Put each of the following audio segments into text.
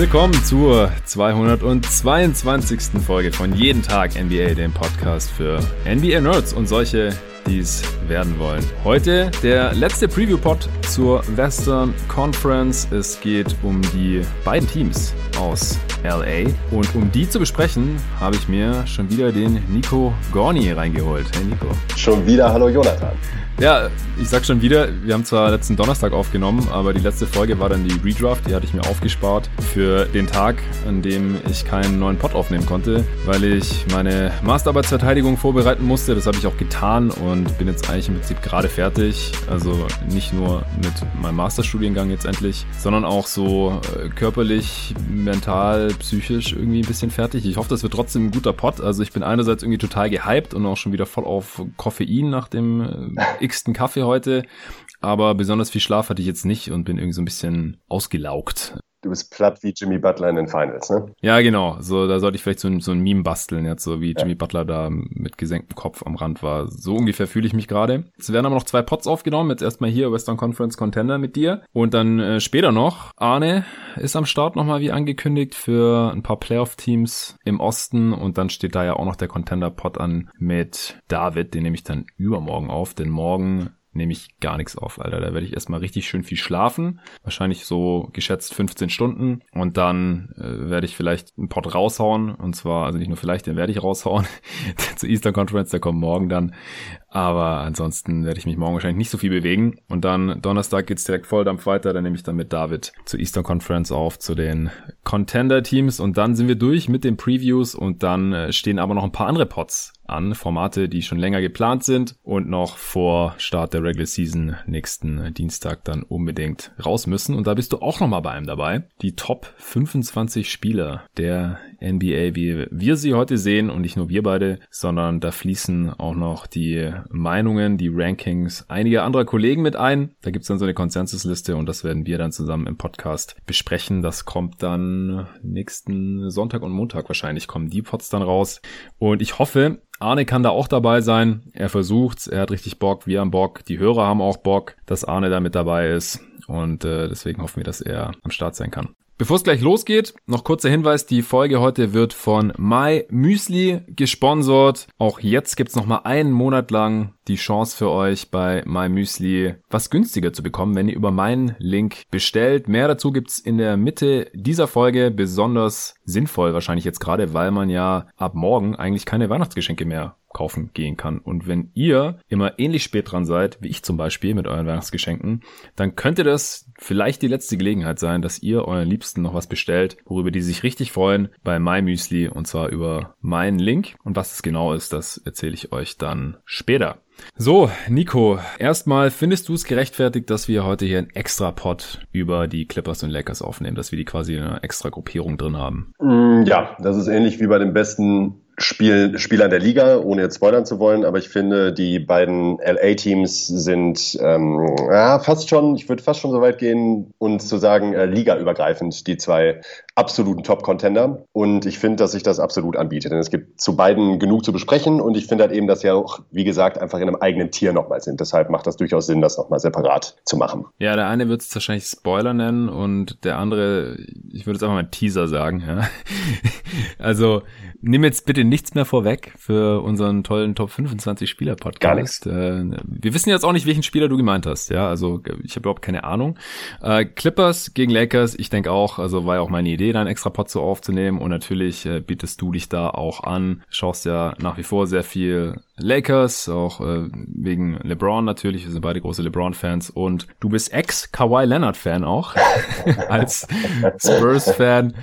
Willkommen zur 222. Folge von Jeden Tag NBA, dem Podcast für NBA-Nerds und solche, die es werden wollen. Heute der letzte Preview-Pod zur Western Conference. Es geht um die beiden Teams aus LA. Und um die zu besprechen, habe ich mir schon wieder den Nico Gorni reingeholt. Hey Nico. Schon wieder, hallo Jonathan. Ja, ich sag schon wieder, wir haben zwar letzten Donnerstag aufgenommen, aber die letzte Folge war dann die Redraft, die hatte ich mir aufgespart für den Tag, an dem ich keinen neuen Pod aufnehmen konnte, weil ich meine Masterarbeitsverteidigung vorbereiten musste. Das habe ich auch getan und bin jetzt eigentlich im Prinzip gerade fertig. Also nicht nur mit meinem Masterstudiengang jetzt endlich, sondern auch so äh, körperlich, mental, psychisch irgendwie ein bisschen fertig. Ich hoffe, das wird trotzdem ein guter Pod. Also ich bin einerseits irgendwie total gehypt und auch schon wieder voll auf Koffein nach dem äh, x-ten Kaffee heute, aber besonders viel Schlaf hatte ich jetzt nicht und bin irgendwie so ein bisschen ausgelaugt. Du bist platt wie Jimmy Butler in den Finals, ne? Ja, genau. So, da sollte ich vielleicht so ein, so ein Meme basteln, jetzt so wie ja. Jimmy Butler da mit gesenktem Kopf am Rand war. So ungefähr fühle ich mich gerade. Es werden aber noch zwei Pots aufgenommen. Jetzt erstmal hier Western Conference Contender mit dir. Und dann äh, später noch. Arne ist am Start nochmal wie angekündigt für ein paar Playoff-Teams im Osten. Und dann steht da ja auch noch der Contender-Pot an mit David. Den nehme ich dann übermorgen auf. Denn morgen nehme ich gar nichts auf, Alter. Da werde ich erstmal richtig schön viel schlafen. Wahrscheinlich so geschätzt 15 Stunden. Und dann äh, werde ich vielleicht einen Pot raushauen. Und zwar, also nicht nur vielleicht, den werde ich raushauen. Zur Eastern Conference, der kommt morgen dann. Aber ansonsten werde ich mich morgen wahrscheinlich nicht so viel bewegen. Und dann Donnerstag geht's direkt Volldampf weiter. Dann nehme ich dann mit David zur Eastern Conference auf, zu den Contender-Teams. Und dann sind wir durch mit den Previews. Und dann äh, stehen aber noch ein paar andere Pots an. Formate, die schon länger geplant sind und noch vor Start der Regular Season nächsten Dienstag dann unbedingt raus müssen. Und da bist du auch nochmal bei einem dabei. Die Top 25 Spieler der NBA, wie wir sie heute sehen und nicht nur wir beide, sondern da fließen auch noch die Meinungen, die Rankings einiger anderer Kollegen mit ein. Da gibt's dann so eine Konsensusliste und das werden wir dann zusammen im Podcast besprechen. Das kommt dann nächsten Sonntag und Montag wahrscheinlich kommen die Pods dann raus. Und ich hoffe, Arne kann da auch dabei sein. Er versucht's, er hat richtig Bock, wir haben Bock, die Hörer haben auch Bock, dass Arne da mit dabei ist. Und äh, deswegen hoffen wir, dass er am Start sein kann. Bevor es gleich losgeht, noch kurzer Hinweis, die Folge heute wird von My Müsli gesponsert. Auch jetzt gibt's noch mal einen Monat lang die Chance für euch bei My Müsli was günstiger zu bekommen, wenn ihr über meinen Link bestellt. Mehr dazu gibt's in der Mitte dieser Folge besonders sinnvoll wahrscheinlich jetzt gerade, weil man ja ab morgen eigentlich keine Weihnachtsgeschenke mehr kaufen gehen kann. Und wenn ihr immer ähnlich spät dran seid, wie ich zum Beispiel mit euren Weihnachtsgeschenken, dann könnte das vielleicht die letzte Gelegenheit sein, dass ihr euren Liebsten noch was bestellt, worüber die sich richtig freuen bei MyMüsli und zwar über meinen Link. Und was das genau ist, das erzähle ich euch dann später. So, Nico, erstmal findest du es gerechtfertigt, dass wir heute hier einen extra Pod über die Clippers und Lakers aufnehmen, dass wir die quasi in einer extra Gruppierung drin haben? Mm, ja, das ist ähnlich wie bei den besten Spiel, Spieler der Liga, ohne jetzt spoilern zu wollen, aber ich finde, die beiden LA-Teams sind ähm, ja, fast schon, ich würde fast schon so weit gehen, uns zu sagen, äh, ligaübergreifend, die zwei absoluten Top-Contender. Und ich finde, dass sich das absolut anbietet. Denn es gibt zu beiden genug zu besprechen und ich finde halt eben, dass sie auch, wie gesagt, einfach in einem eigenen Tier nochmal sind. Deshalb macht das durchaus Sinn, das nochmal separat zu machen. Ja, der eine wird es wahrscheinlich Spoiler nennen und der andere, ich würde jetzt einfach mal Teaser sagen. Ja. also nimm jetzt bitte nichts mehr vorweg für unseren tollen Top 25 Spieler Podcast. Gar nichts. Äh, wir wissen jetzt auch nicht, welchen Spieler du gemeint hast. Ja, also ich habe überhaupt keine Ahnung. Äh, Clippers gegen Lakers, ich denke auch, also war ja auch meine Idee, da einen extra Pod so aufzunehmen und natürlich äh, bietest du dich da auch an. Schaust ja nach wie vor sehr viel Lakers, auch äh, wegen LeBron natürlich. Wir sind beide große LeBron-Fans und du bist Ex-Kawhi Leonard-Fan auch als Spurs-Fan.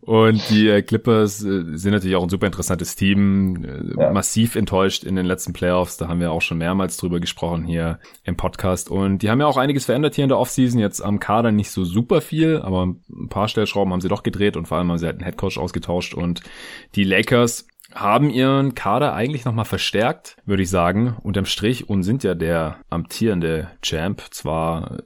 Und die äh, Clippers äh, sind natürlich auch ein super interessantes Team. Äh, ja. Massiv enttäuscht in den letzten Playoffs. Da haben wir auch schon mehrmals drüber gesprochen hier im Podcast. Und die haben ja auch einiges verändert hier in der Offseason. Jetzt am Kader nicht so super viel, aber ein paar Stellschrauben haben sie doch gedreht und vor allem haben sie halt einen Headcoach ausgetauscht. Und die Lakers haben ihren Kader eigentlich nochmal verstärkt, würde ich sagen, unterm Strich und sind ja der amtierende Champ. Zwar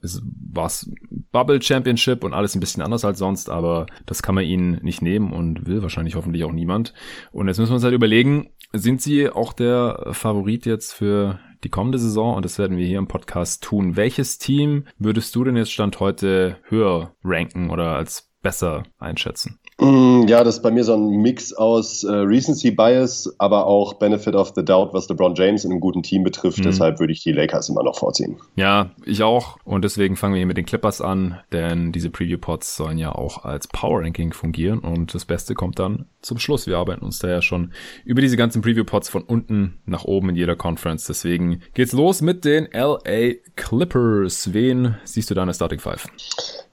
war es Bubble Championship und alles ein bisschen anders als sonst, aber das kann man ihnen nicht nehmen und will wahrscheinlich hoffentlich auch niemand. Und jetzt müssen wir uns halt überlegen, sind sie auch der Favorit jetzt für die kommende Saison und das werden wir hier im Podcast tun. Welches Team würdest du denn jetzt Stand heute höher ranken oder als besser einschätzen? Mm, ja, das ist bei mir so ein Mix aus äh, Recency Bias, aber auch Benefit of the Doubt, was LeBron James in einem guten Team betrifft. Mhm. Deshalb würde ich die Lakers immer noch vorziehen. Ja, ich auch. Und deswegen fangen wir hier mit den Clippers an, denn diese Preview-Pods sollen ja auch als Power Ranking fungieren und das Beste kommt dann zum Schluss. Wir arbeiten uns da ja schon über diese ganzen Preview-Pods von unten nach oben in jeder Conference. Deswegen geht's los mit den LA Clippers. Wen siehst du da in der Starting Five?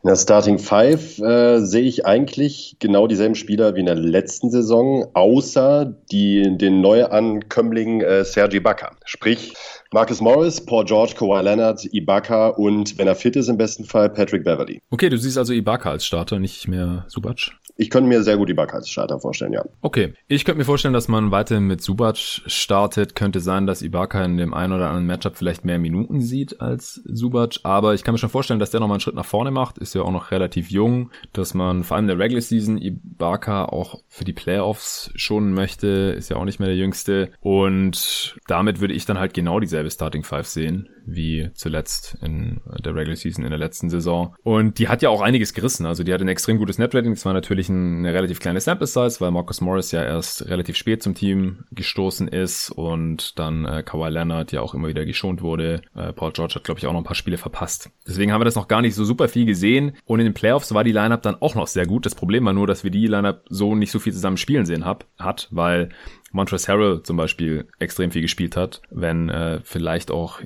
In der Starting Five äh, sehe ich eigentlich genau dieselben Spieler wie in der letzten Saison, außer die, den Neuankömmling äh, Sergi Bakker. Sprich, Marcus Morris, Paul George, Kawhi Leonard, Ibaka und, wenn er fit ist, im besten Fall Patrick Beverly. Okay, du siehst also Ibaka als Starter, nicht mehr Subac? Ich könnte mir sehr gut Ibaka als Starter vorstellen, ja. Okay, ich könnte mir vorstellen, dass man weiterhin mit Subac startet. Könnte sein, dass Ibaka in dem einen oder anderen Matchup vielleicht mehr Minuten sieht als Subac, aber ich kann mir schon vorstellen, dass der nochmal einen Schritt nach vorne macht. Ist ja auch noch relativ jung, dass man vor allem in der Regular Season Ibaka auch für die Playoffs schonen möchte. Ist ja auch nicht mehr der Jüngste. Und damit würde ich dann halt genau dieselbe Starting Five sehen wie zuletzt in der Regular Season in der letzten Saison. Und die hat ja auch einiges gerissen. Also die hat ein extrem gutes Netrating. Das war natürlich eine relativ kleine Sample Size, weil Marcus Morris ja erst relativ spät zum Team gestoßen ist und dann äh, Kawhi Leonard ja auch immer wieder geschont wurde. Äh, Paul George hat, glaube ich, auch noch ein paar Spiele verpasst. Deswegen haben wir das noch gar nicht so super viel gesehen. Und in den Playoffs war die Lineup dann auch noch sehr gut. Das Problem war nur, dass wir die Lineup so nicht so viel zusammen spielen sehen hab, hat, weil Montrezl Harrell zum Beispiel extrem viel gespielt hat, wenn äh, vielleicht auch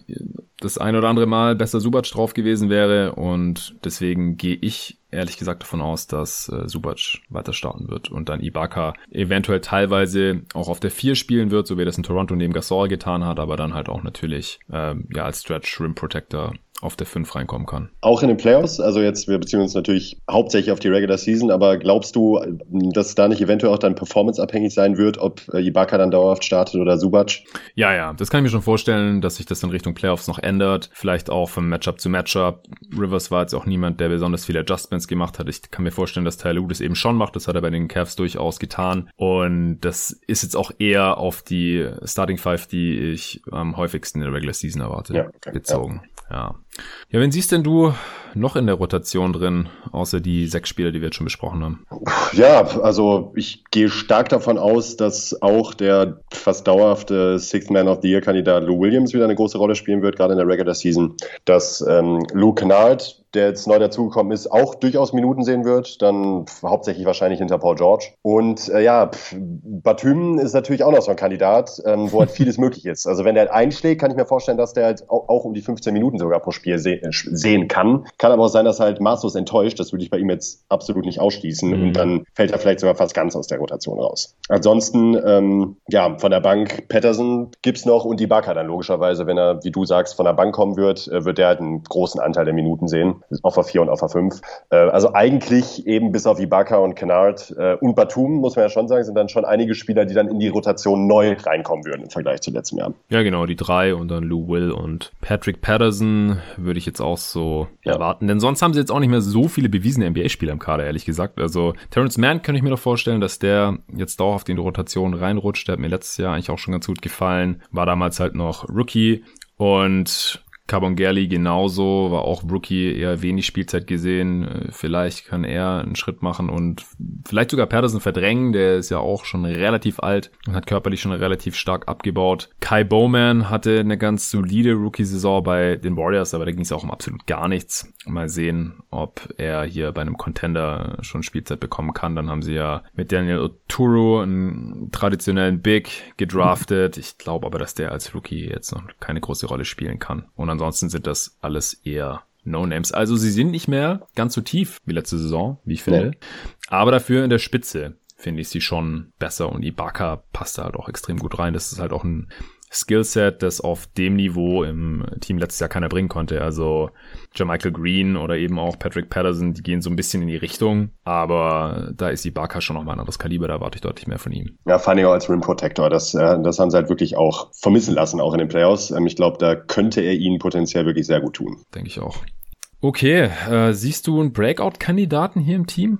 das ein oder andere Mal besser Subac drauf gewesen wäre. Und deswegen gehe ich ehrlich gesagt davon aus, dass äh, Subac weiter starten wird und dann Ibaka eventuell teilweise auch auf der 4 spielen wird, so wie das in Toronto neben Gasol getan hat, aber dann halt auch natürlich ähm, ja als Stretch Rim Protector auf der 5 reinkommen kann. Auch in den Playoffs, also jetzt, wir beziehen uns natürlich hauptsächlich auf die Regular Season, aber glaubst du, dass da nicht eventuell auch dann performanceabhängig sein wird, ob äh, Ibaka dann dauerhaft startet oder Subac? Ja, ja, das kann ich mir schon vorstellen, dass sich das in Richtung Playoffs noch ändert. Vielleicht auch vom Matchup zu Matchup. Rivers war jetzt auch niemand, der besonders viele Adjustments gemacht hat. Ich kann mir vorstellen, dass Tyler das eben schon macht. Das hat er bei den Cavs durchaus getan. Und das ist jetzt auch eher auf die Starting Five, die ich am häufigsten in der Regular Season erwarte, ja, okay, bezogen. Ja. ja. Ja, wen siehst denn du noch in der Rotation drin, außer die sechs Spieler, die wir jetzt schon besprochen haben? Ja, also ich gehe stark davon aus, dass auch der fast dauerhafte Sixth Man of the Year Kandidat Lou Williams wieder eine große Rolle spielen wird, gerade in der Regular Season. Dass ähm, Lou Kennard der jetzt neu dazugekommen ist, auch durchaus Minuten sehen wird. Dann hauptsächlich wahrscheinlich hinter Paul George. Und äh, ja, Batum ist natürlich auch noch so ein Kandidat, ähm, wo halt vieles möglich ist. Also wenn der halt einschlägt, kann ich mir vorstellen, dass der halt auch, auch um die 15 Minuten sogar pro Spiel se äh, sehen kann. Kann aber auch sein, dass er halt maßlos enttäuscht. Das würde ich bei ihm jetzt absolut nicht ausschließen. Mhm. Und dann fällt er vielleicht sogar fast ganz aus der Rotation raus. Ansonsten, ähm, ja, von der Bank Patterson gibt's noch und die Bakker dann logischerweise, wenn er, wie du sagst, von der Bank kommen wird, äh, wird der halt einen großen Anteil der Minuten sehen auf a 4 und auf a 5. Äh, also eigentlich eben bis auf Ibaka und Kennard äh, und Batum, muss man ja schon sagen, sind dann schon einige Spieler, die dann in die Rotation neu reinkommen würden im Vergleich zu letztem Jahr. Ja, genau, die drei und dann Lou Will und Patrick Patterson würde ich jetzt auch so ja. erwarten. Denn sonst haben sie jetzt auch nicht mehr so viele bewiesene NBA-Spieler im Kader, ehrlich gesagt. Also Terrence Mann kann ich mir doch vorstellen, dass der jetzt dauerhaft in die Rotation reinrutscht. Der hat mir letztes Jahr eigentlich auch schon ganz gut gefallen. War damals halt noch Rookie. Und Carbongerli genauso, war auch Rookie, eher wenig Spielzeit gesehen. Äh, vielleicht kann er einen Schritt machen und vielleicht sogar Patterson verdrängen. Der ist ja auch schon relativ alt und hat körperlich schon relativ stark abgebaut. Kai Bowman hatte eine ganz solide Rookie-Saison bei den Warriors, aber da ging es auch um absolut gar nichts. Mal sehen, ob er hier bei einem Contender schon Spielzeit bekommen kann. Dann haben sie ja mit Daniel Oturu einen traditionellen Big gedraftet. Ich glaube aber, dass der als Rookie jetzt noch keine große Rolle spielen kann. Und ansonsten sind das alles eher No-Names. Also sie sind nicht mehr ganz so tief wie letzte Saison, wie ich finde. Ja. Aber dafür in der Spitze finde ich sie schon besser und Ibaka passt da halt auch extrem gut rein. Das ist halt auch ein Skillset, das auf dem Niveau im Team letztes Jahr keiner bringen konnte. Also Jermichael Green oder eben auch Patrick Patterson, die gehen so ein bisschen in die Richtung, aber da ist die Barker schon nochmal ein anderes Kaliber, da erwarte ich deutlich mehr von ihm. Ja, vor allem auch als Rim Protector, das, äh, das haben sie halt wirklich auch vermissen lassen, auch in den Playoffs. Ähm, ich glaube, da könnte er ihnen potenziell wirklich sehr gut tun. Denke ich auch. Okay, äh, siehst du einen Breakout-Kandidaten hier im Team?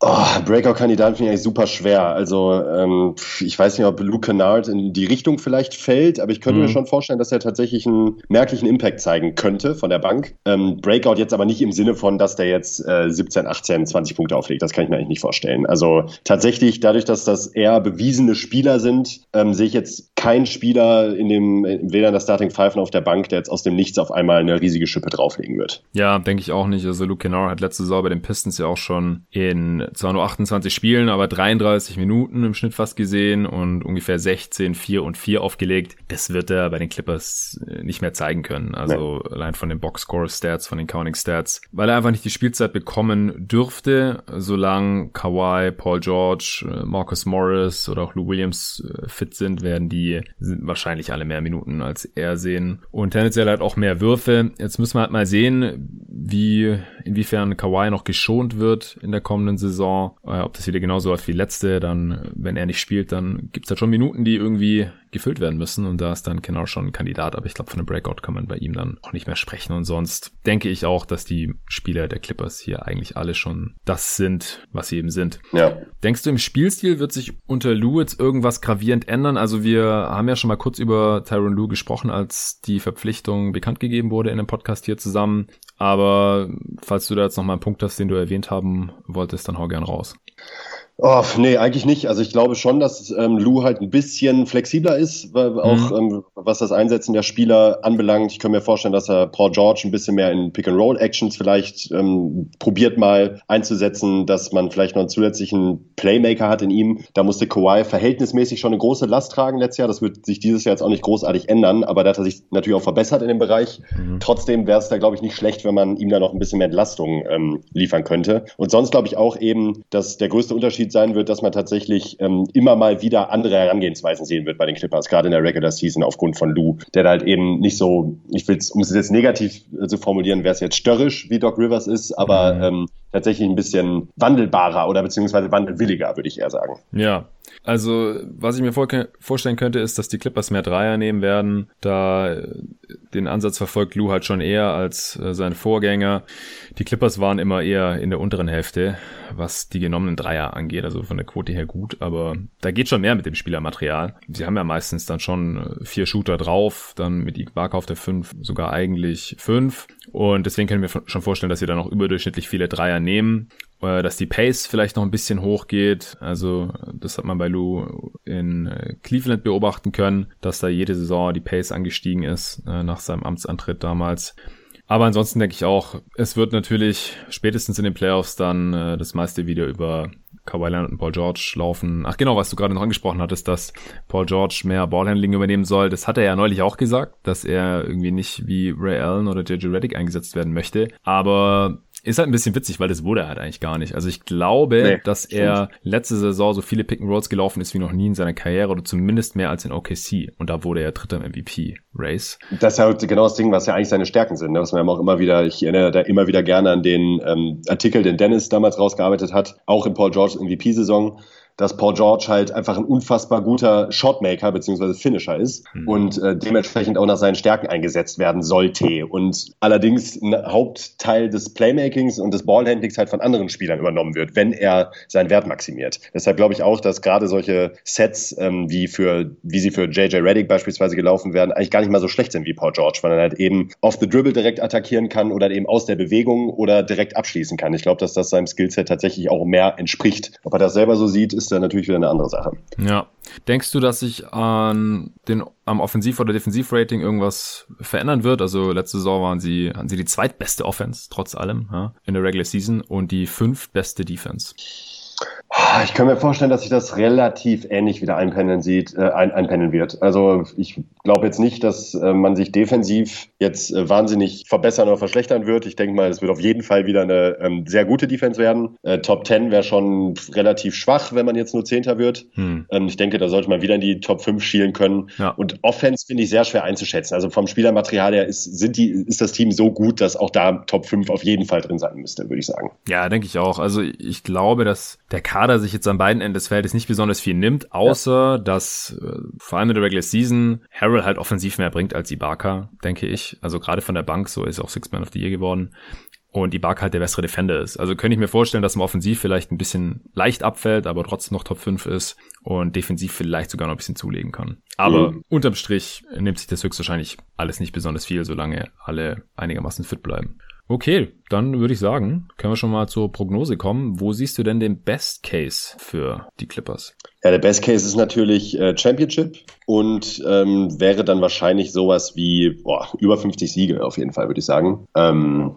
Oh, Breakout-Kandidaten finde ich eigentlich super schwer. Also ähm, ich weiß nicht, ob Luke Kennard in die Richtung vielleicht fällt, aber ich könnte mhm. mir schon vorstellen, dass er tatsächlich einen merklichen Impact zeigen könnte von der Bank. Ähm, Breakout jetzt aber nicht im Sinne von, dass der jetzt äh, 17, 18, 20 Punkte auflegt. Das kann ich mir eigentlich nicht vorstellen. Also tatsächlich, dadurch, dass das eher bewiesene Spieler sind, ähm, sehe ich jetzt keinen Spieler in dem, weder in der Starting Five noch auf der Bank, der jetzt aus dem Nichts auf einmal eine riesige Schippe drauflegen wird. Ja, denke ich auch nicht. Also Luke Kennard hat letzte Saison bei den Pistons ja auch schon in zwar nur 28 Spielen, aber 33 Minuten im Schnitt fast gesehen und ungefähr 16, 4 und 4 aufgelegt. Das wird er bei den Clippers äh, nicht mehr zeigen können. Also nee. allein von den Box-Score-Stats, von den Counting-Stats, weil er einfach nicht die Spielzeit bekommen dürfte, solange Kawhi, Paul George, äh, Marcus Morris oder auch Lou Williams äh, fit sind, werden die sind wahrscheinlich alle mehr Minuten als er sehen. Und tendenziell halt auch mehr Würfe. Jetzt müssen wir halt mal sehen, wie, inwiefern Kawhi noch geschont wird in der kommenden Saison. Äh, ob das wieder genauso läuft wie letzte, dann, wenn er nicht spielt, dann gibt's halt schon Minuten, die irgendwie gefüllt werden müssen und da ist dann genau schon ein Kandidat, aber ich glaube, von einem Breakout kann man bei ihm dann auch nicht mehr sprechen und sonst denke ich auch, dass die Spieler der Clippers hier eigentlich alle schon das sind, was sie eben sind. Ja. Denkst du, im Spielstil wird sich unter Lou jetzt irgendwas gravierend ändern? Also wir haben ja schon mal kurz über Tyron Lou gesprochen, als die Verpflichtung bekannt gegeben wurde in dem Podcast hier zusammen, aber falls du da jetzt noch mal einen Punkt hast, den du erwähnt haben wolltest, dann hau gern raus. Oh, nee, eigentlich nicht. Also ich glaube schon, dass ähm, Lou halt ein bisschen flexibler ist, weil auch mhm. ähm, was das Einsetzen der Spieler anbelangt. Ich kann mir vorstellen, dass er Paul George ein bisschen mehr in Pick-and-Roll-Actions vielleicht ähm, probiert mal einzusetzen, dass man vielleicht noch einen zusätzlichen Playmaker hat in ihm. Da musste Kawhi verhältnismäßig schon eine große Last tragen letztes Jahr. Das wird sich dieses Jahr jetzt auch nicht großartig ändern, aber da hat er sich natürlich auch verbessert in dem Bereich. Mhm. Trotzdem wäre es da, glaube ich, nicht schlecht, wenn man ihm da noch ein bisschen mehr Entlastung ähm, liefern könnte. Und sonst glaube ich auch eben, dass der größte Unterschied Unterschied sein wird, dass man tatsächlich ähm, immer mal wieder andere Herangehensweisen sehen wird bei den Clippers, gerade in der Regular Season aufgrund von Lou, der halt eben nicht so, ich will um es jetzt negativ äh, zu formulieren, wäre es jetzt störrisch, wie Doc Rivers ist, aber mhm. ähm, tatsächlich ein bisschen wandelbarer oder beziehungsweise wandelwilliger, würde ich eher sagen. Ja, also, was ich mir vorstellen könnte, ist, dass die Clippers mehr Dreier nehmen werden. Da äh, den Ansatz verfolgt Lou halt schon eher als äh, sein Vorgänger. Die Clippers waren immer eher in der unteren Hälfte, was die genommenen Dreier angeht, also von der Quote her gut, aber da geht schon mehr mit dem Spielermaterial. Sie haben ja meistens dann schon äh, vier Shooter drauf, dann mit Ibaka auf der fünf sogar eigentlich fünf und deswegen können wir schon vorstellen, dass sie dann auch überdurchschnittlich viele Dreier nehmen dass die Pace vielleicht noch ein bisschen hochgeht. Also das hat man bei Lou in äh, Cleveland beobachten können, dass da jede Saison die Pace angestiegen ist äh, nach seinem Amtsantritt damals. Aber ansonsten denke ich auch, es wird natürlich spätestens in den Playoffs dann äh, das meiste wieder über Kawhi Leonard und Paul George laufen. Ach genau, was du gerade noch angesprochen hattest, dass Paul George mehr Ballhandling übernehmen soll. Das hat er ja neulich auch gesagt, dass er irgendwie nicht wie Ray Allen oder JJ Reddick eingesetzt werden möchte. Aber ist halt ein bisschen witzig, weil das wurde er halt eigentlich gar nicht. Also ich glaube, nee, dass er letzte Saison so viele Pick and Rolls gelaufen ist wie noch nie in seiner Karriere oder zumindest mehr als in OKC. Und da wurde er Dritter im MVP-Race. Das ist halt genau das Ding, was ja eigentlich seine Stärken sind. Ne? Was man ja auch immer wieder, ich erinnere da immer wieder gerne an den ähm, Artikel, den Dennis damals rausgearbeitet hat, auch in Paul George MVP-Saison dass Paul George halt einfach ein unfassbar guter Shotmaker bzw. Finisher ist mhm. und äh, dementsprechend auch nach seinen Stärken eingesetzt werden sollte. Und allerdings ein Hauptteil des Playmakings und des Ballhandlings halt von anderen Spielern übernommen wird, wenn er seinen Wert maximiert. Deshalb glaube ich auch, dass gerade solche Sets, ähm, wie für, wie sie für JJ Reddick beispielsweise gelaufen werden, eigentlich gar nicht mal so schlecht sind wie Paul George, weil er halt eben off the dribble direkt attackieren kann oder eben aus der Bewegung oder direkt abschließen kann. Ich glaube, dass das seinem Skillset tatsächlich auch mehr entspricht. Ob er das selber so sieht, ist ist dann natürlich wieder eine andere Sache. Ja. Denkst du, dass sich an den, am Offensiv- oder Defensivrating irgendwas verändern wird? Also letzte Saison waren sie, hatten sie die zweitbeste Offense, trotz allem, ja, in der Regular Season und die fünftbeste Defense. Ich kann mir vorstellen, dass sich das relativ ähnlich wieder einpendeln sieht, äh, ein, einpendeln wird. Also ich glaube jetzt nicht, dass äh, man sich defensiv jetzt äh, wahnsinnig verbessern oder verschlechtern wird. Ich denke mal, es wird auf jeden Fall wieder eine ähm, sehr gute Defense werden. Äh, Top 10 wäre schon relativ schwach, wenn man jetzt nur Zehnter wird. Hm. Ähm, ich denke, da sollte man wieder in die Top 5 schielen können. Ja. Und Offense finde ich sehr schwer einzuschätzen. Also vom Spielermaterial her ist, sind die, ist das Team so gut, dass auch da Top 5 auf jeden Fall drin sein müsste, würde ich sagen. Ja, denke ich auch. Also ich glaube, dass der Kader sich jetzt an beiden Enden des Feldes nicht besonders viel nimmt, außer ja. dass äh, vor allem in der Regular Season Harrell halt offensiv mehr bringt als Ibaka, denke ich. Also gerade von der Bank, so ist auch Six Man of the Year geworden und Ibaka halt der bessere Defender ist. Also könnte ich mir vorstellen, dass man offensiv vielleicht ein bisschen leicht abfällt, aber trotzdem noch Top 5 ist und defensiv vielleicht sogar noch ein bisschen zulegen kann. Aber mhm. unterm Strich nimmt sich das höchstwahrscheinlich alles nicht besonders viel, solange alle einigermaßen fit bleiben. Okay, dann würde ich sagen, können wir schon mal zur Prognose kommen. Wo siehst du denn den Best Case für die Clippers? Ja, der Best Case ist natürlich äh, Championship und ähm, wäre dann wahrscheinlich sowas wie boah, über 50 Siege auf jeden Fall, würde ich sagen. Ähm,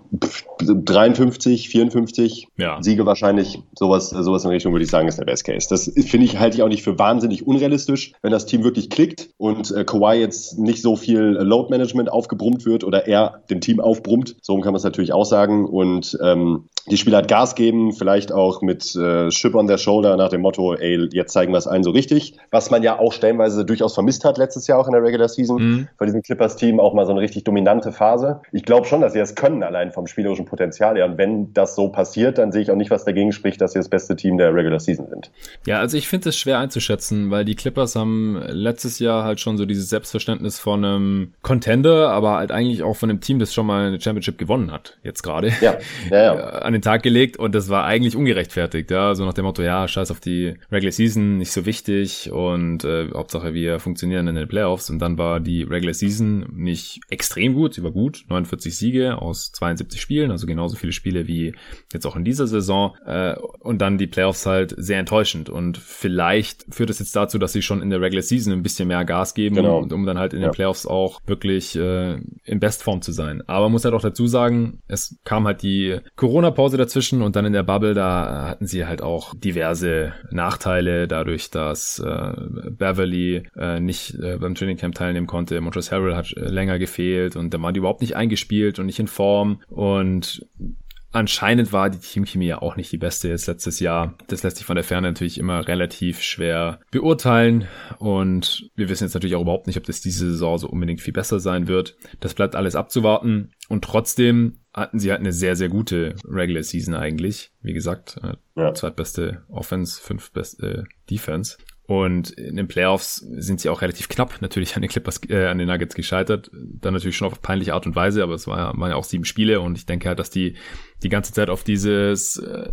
53, 54 ja. Siege wahrscheinlich, sowas, sowas in Richtung würde ich sagen, ist der Best Case. Das finde ich, halte ich auch nicht für wahnsinnig unrealistisch, wenn das Team wirklich klickt und äh, Kawhi jetzt nicht so viel Load Management aufgebrummt wird oder er dem Team aufbrummt. So kann man es natürlich auch sagen und ähm, die Spieler hat Gas geben, vielleicht auch mit äh, Chip on their shoulder nach dem Motto, ey, jetzt zeigen wir es allen so richtig. Was man ja auch stellenweise durchaus vermisst hat letztes Jahr auch in der Regular Season. Mhm. Bei diesem Clippers-Team auch mal so eine richtig dominante Phase. Ich glaube schon, dass sie das können, allein vom spielerischen Potenzial her. Und wenn das so passiert, dann sehe ich auch nicht, was dagegen spricht, dass sie das beste Team der Regular Season sind. Ja, also ich finde es schwer einzuschätzen, weil die Clippers haben letztes Jahr halt schon so dieses Selbstverständnis von einem Contender, aber halt eigentlich auch von einem Team, das schon mal eine Championship gewonnen hat, jetzt gerade. Ja, ja, ja. Den Tag gelegt und das war eigentlich ungerechtfertigt, ja, so nach dem Motto, ja, scheiß auf die Regular Season, nicht so wichtig und äh, Hauptsache wir funktionieren in den Playoffs und dann war die Regular Season nicht extrem gut, sie war gut, 49 Siege aus 72 Spielen, also genauso viele Spiele wie jetzt auch in dieser Saison äh, und dann die Playoffs halt sehr enttäuschend und vielleicht führt es jetzt dazu, dass sie schon in der Regular Season ein bisschen mehr Gas geben, genau. um, um dann halt in den ja. Playoffs auch wirklich äh, in Bestform zu sein. Aber muss halt auch dazu sagen, es kam halt die Corona-Pause dazwischen und dann in der Bubble, da hatten sie halt auch diverse Nachteile dadurch, dass äh, Beverly äh, nicht äh, beim Training Camp teilnehmen konnte. Montrezl Harrell hat äh, länger gefehlt und da waren die überhaupt nicht eingespielt und nicht in Form und Anscheinend war die Teamchemie ja auch nicht die beste jetzt letztes Jahr. Das lässt sich von der Ferne natürlich immer relativ schwer beurteilen. Und wir wissen jetzt natürlich auch überhaupt nicht, ob das diese Saison so unbedingt viel besser sein wird. Das bleibt alles abzuwarten. Und trotzdem hatten sie halt eine sehr, sehr gute Regular Season eigentlich. Wie gesagt, äh, ja. zweitbeste Offense, fünf beste Defense. Und in den Playoffs sind sie auch relativ knapp natürlich an den Clippers, äh, an den Nuggets gescheitert. Dann natürlich schon auf peinliche Art und Weise, aber es war, waren ja auch sieben Spiele und ich denke halt, dass die die ganze Zeit auf dieses äh,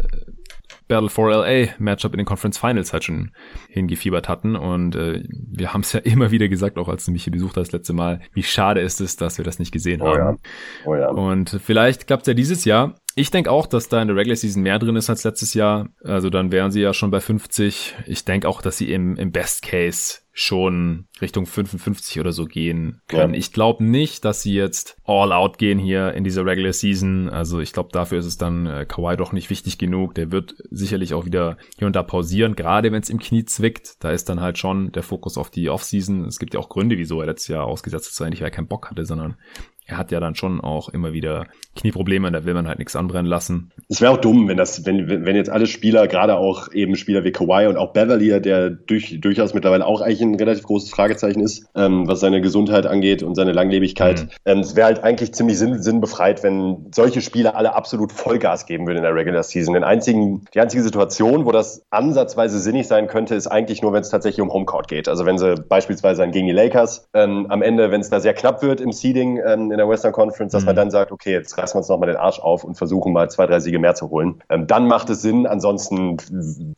Battle for LA Matchup in den Conference Finals halt schon hingefiebert hatten. Und äh, wir haben es ja immer wieder gesagt, auch als du mich hier besucht hast das letzte Mal, wie schade ist es, dass wir das nicht gesehen oh, haben. Ja. Oh, ja. Und vielleicht klappt es ja dieses Jahr. Ich denke auch, dass da in der Regular Season mehr drin ist als letztes Jahr. Also dann wären sie ja schon bei 50. Ich denke auch, dass sie im, im Best Case schon Richtung 55 oder so gehen können. Ja. Ich glaube nicht, dass sie jetzt all out gehen hier in dieser Regular Season. Also ich glaube, dafür ist es dann äh, Kawhi doch nicht wichtig genug. Der wird sicherlich auch wieder hier und da pausieren, gerade wenn es im Knie zwickt. Da ist dann halt schon der Fokus auf die Offseason. Es gibt ja auch Gründe, wieso er letztes Jahr ausgesetzt ist, nicht weil er keinen Bock hatte, sondern er hat ja dann schon auch immer wieder Knieprobleme, da will man halt nichts anbrennen lassen. Es wäre auch dumm, wenn das, wenn, wenn jetzt alle Spieler, gerade auch eben Spieler wie Kawhi und auch Beverly, der durch, durchaus mittlerweile auch eigentlich ein relativ großes Fragezeichen ist, ähm, was seine Gesundheit angeht und seine Langlebigkeit. Mhm. Ähm, es wäre halt eigentlich ziemlich sinn, sinnbefreit, wenn solche Spieler alle absolut Vollgas geben würden in der Regular Season. Den einzigen, die einzige Situation, wo das ansatzweise sinnig sein könnte, ist eigentlich nur, wenn es tatsächlich um Homecourt geht. Also wenn sie beispielsweise gegen die Lakers ähm, am Ende, wenn es da sehr knapp wird im Seeding, ähm, in der Western Conference, dass mhm. man dann sagt, okay, jetzt reißen wir uns nochmal den Arsch auf und versuchen mal zwei, drei Siege mehr zu holen. Ähm, dann macht es Sinn. Ansonsten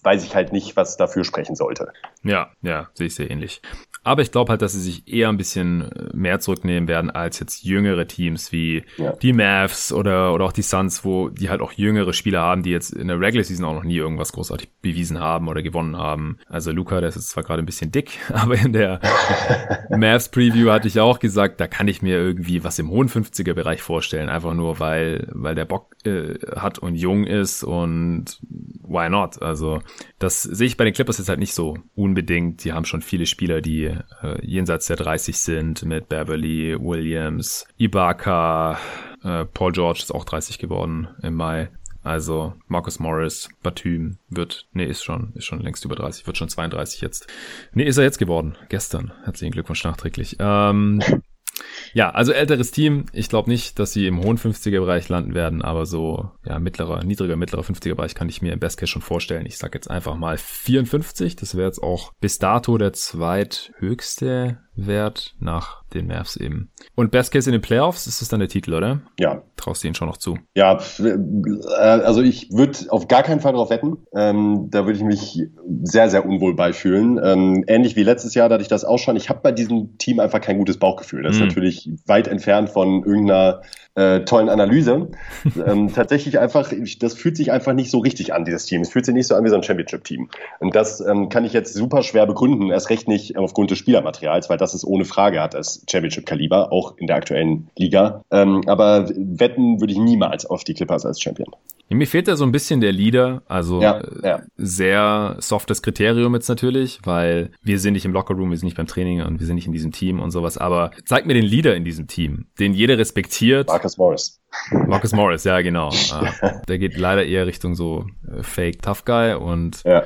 weiß ich halt nicht, was dafür sprechen sollte. Ja, ja, sehe ich sehr ähnlich. Aber ich glaube halt, dass sie sich eher ein bisschen äh, mehr zurücknehmen werden als jetzt jüngere Teams wie ja. die Mavs oder, oder auch die Suns, wo die halt auch jüngere Spieler haben, die jetzt in der Regular Season auch noch nie irgendwas großartig bewiesen haben oder gewonnen haben. Also Luca, der ist zwar gerade ein bisschen dick, aber in der Mavs Preview hatte ich auch gesagt, da kann ich mir irgendwie was im hohen 50er Bereich vorstellen, einfach nur weil, weil der Bock äh, hat und jung ist und why not? Also das sehe ich bei den Clippers jetzt halt nicht so unbedingt. Die haben schon viele Spieler, die äh, jenseits der 30 sind mit Beverly, Williams, Ibaka, äh, Paul George ist auch 30 geworden im Mai. Also Marcus Morris, Batum wird, nee, ist schon, ist schon längst über 30, wird schon 32 jetzt. Nee, ist er jetzt geworden, gestern. Herzlichen Glückwunsch nachträglich. Ähm, Ja, also älteres Team. Ich glaube nicht, dass sie im hohen 50er-Bereich landen werden, aber so, ja, mittlerer, niedriger, mittlerer 50er-Bereich kann ich mir im Best Case schon vorstellen. Ich sag jetzt einfach mal 54. Das wäre jetzt auch bis dato der zweithöchste Wert nach den Mavs eben. Und Best Case in den Playoffs ist das dann der Titel, oder? Ja. Traust du ihnen schon noch zu? Ja, äh, also ich würde auf gar keinen Fall darauf wetten. Ähm, da würde ich mich sehr, sehr unwohl beifühlen. Ähm, ähnlich wie letztes Jahr, da hatte ich das auch schon. Ich habe bei diesem Team einfach kein gutes Bauchgefühl. Das mhm. ist natürlich weit entfernt von irgendeiner äh, tollen Analyse. ähm, tatsächlich einfach, das fühlt sich einfach nicht so richtig an, dieses Team. Es fühlt sich nicht so an wie so ein Championship-Team. Und das ähm, kann ich jetzt super schwer begründen, erst recht nicht aufgrund des Spielermaterials, weil das ist ohne Frage hat das Championship-Kaliber, auch in der aktuellen Liga. Ähm, aber wetten würde ich niemals auf die Clippers als Champion. Mir fehlt da so ein bisschen der Leader, also ja, ja. sehr softes Kriterium jetzt natürlich, weil wir sind nicht im Lockerroom, wir sind nicht beim Training und wir sind nicht in diesem Team und sowas, aber zeig mir den Leader in diesem Team, den jeder respektiert. Marcus Morris. Marcus Morris, ja genau. Ah, der geht leider eher Richtung so äh, Fake Tough Guy und ja.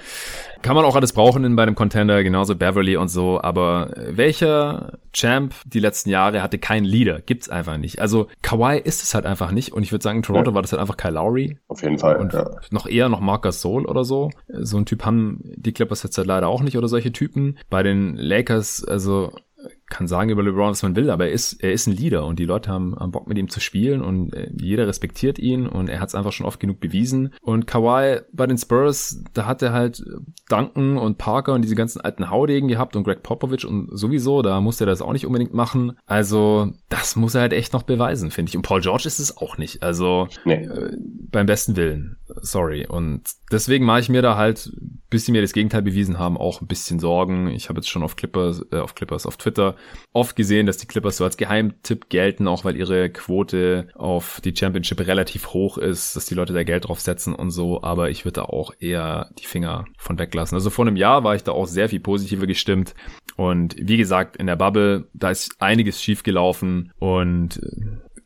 kann man auch alles brauchen in bei einem Contender, genauso Beverly und so. Aber äh, welcher Champ die letzten Jahre hatte keinen Leader? Gibt's einfach nicht. Also Kawhi ist es halt einfach nicht und ich würde sagen, Toronto ja. war das halt einfach Kyle Lowry. Auf jeden Fall. Und ja. noch eher noch Marcus Soul oder so. So ein Typ haben die Clippers jetzt halt leider auch nicht oder solche Typen. Bei den Lakers, also kann sagen über LeBron, was man will, aber er ist, er ist ein Leader und die Leute haben, haben Bock mit ihm zu spielen und äh, jeder respektiert ihn und er hat es einfach schon oft genug bewiesen. Und Kawhi bei den Spurs, da hat er halt Duncan und Parker und diese ganzen alten Haudegen gehabt und Greg Popovich und sowieso, da muss er das auch nicht unbedingt machen. Also, das muss er halt echt noch beweisen, finde ich. Und Paul George ist es auch nicht. Also, nee. äh, beim besten Willen. Sorry. Und deswegen mache ich mir da halt, bis sie mir das Gegenteil bewiesen haben, auch ein bisschen Sorgen. Ich habe jetzt schon auf Clippers, äh, auf Clippers, auf Twitter oft gesehen, dass die Clippers so als Geheimtipp gelten, auch weil ihre Quote auf die Championship relativ hoch ist, dass die Leute da Geld drauf setzen und so. Aber ich würde da auch eher die Finger von weglassen. Also vor einem Jahr war ich da auch sehr viel positiver gestimmt. Und wie gesagt, in der Bubble, da ist einiges schief gelaufen und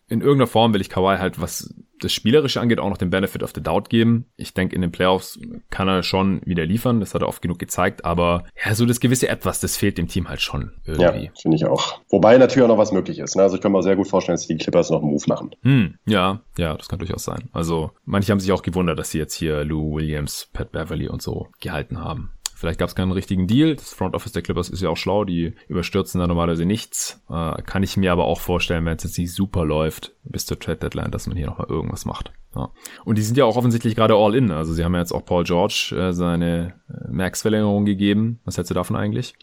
in irgendeiner Form will ich Kawhi halt, was das Spielerische angeht, auch noch den Benefit of the Doubt geben. Ich denke, in den Playoffs kann er schon wieder liefern. Das hat er oft genug gezeigt. Aber ja, so das gewisse Etwas, das fehlt dem Team halt schon irgendwie. Ja, finde ich auch. Wobei natürlich auch noch was möglich ist. Ne? Also ich kann mir sehr gut vorstellen, dass die Clippers noch einen Move machen. Hm, ja, ja, das kann durchaus sein. Also manche haben sich auch gewundert, dass sie jetzt hier Lou Williams, Pat Beverly und so gehalten haben. Vielleicht gab es keinen richtigen Deal. Das Front Office der Clippers ist ja auch schlau, die überstürzen da normalerweise nichts. Äh, kann ich mir aber auch vorstellen, wenn es jetzt nicht super läuft bis zur Trade Deadline, dass man hier nochmal irgendwas macht. Ja. Und die sind ja auch offensichtlich gerade all in. Also sie haben ja jetzt auch Paul George äh, seine äh, Max-Verlängerung gegeben. Was hältst du davon eigentlich?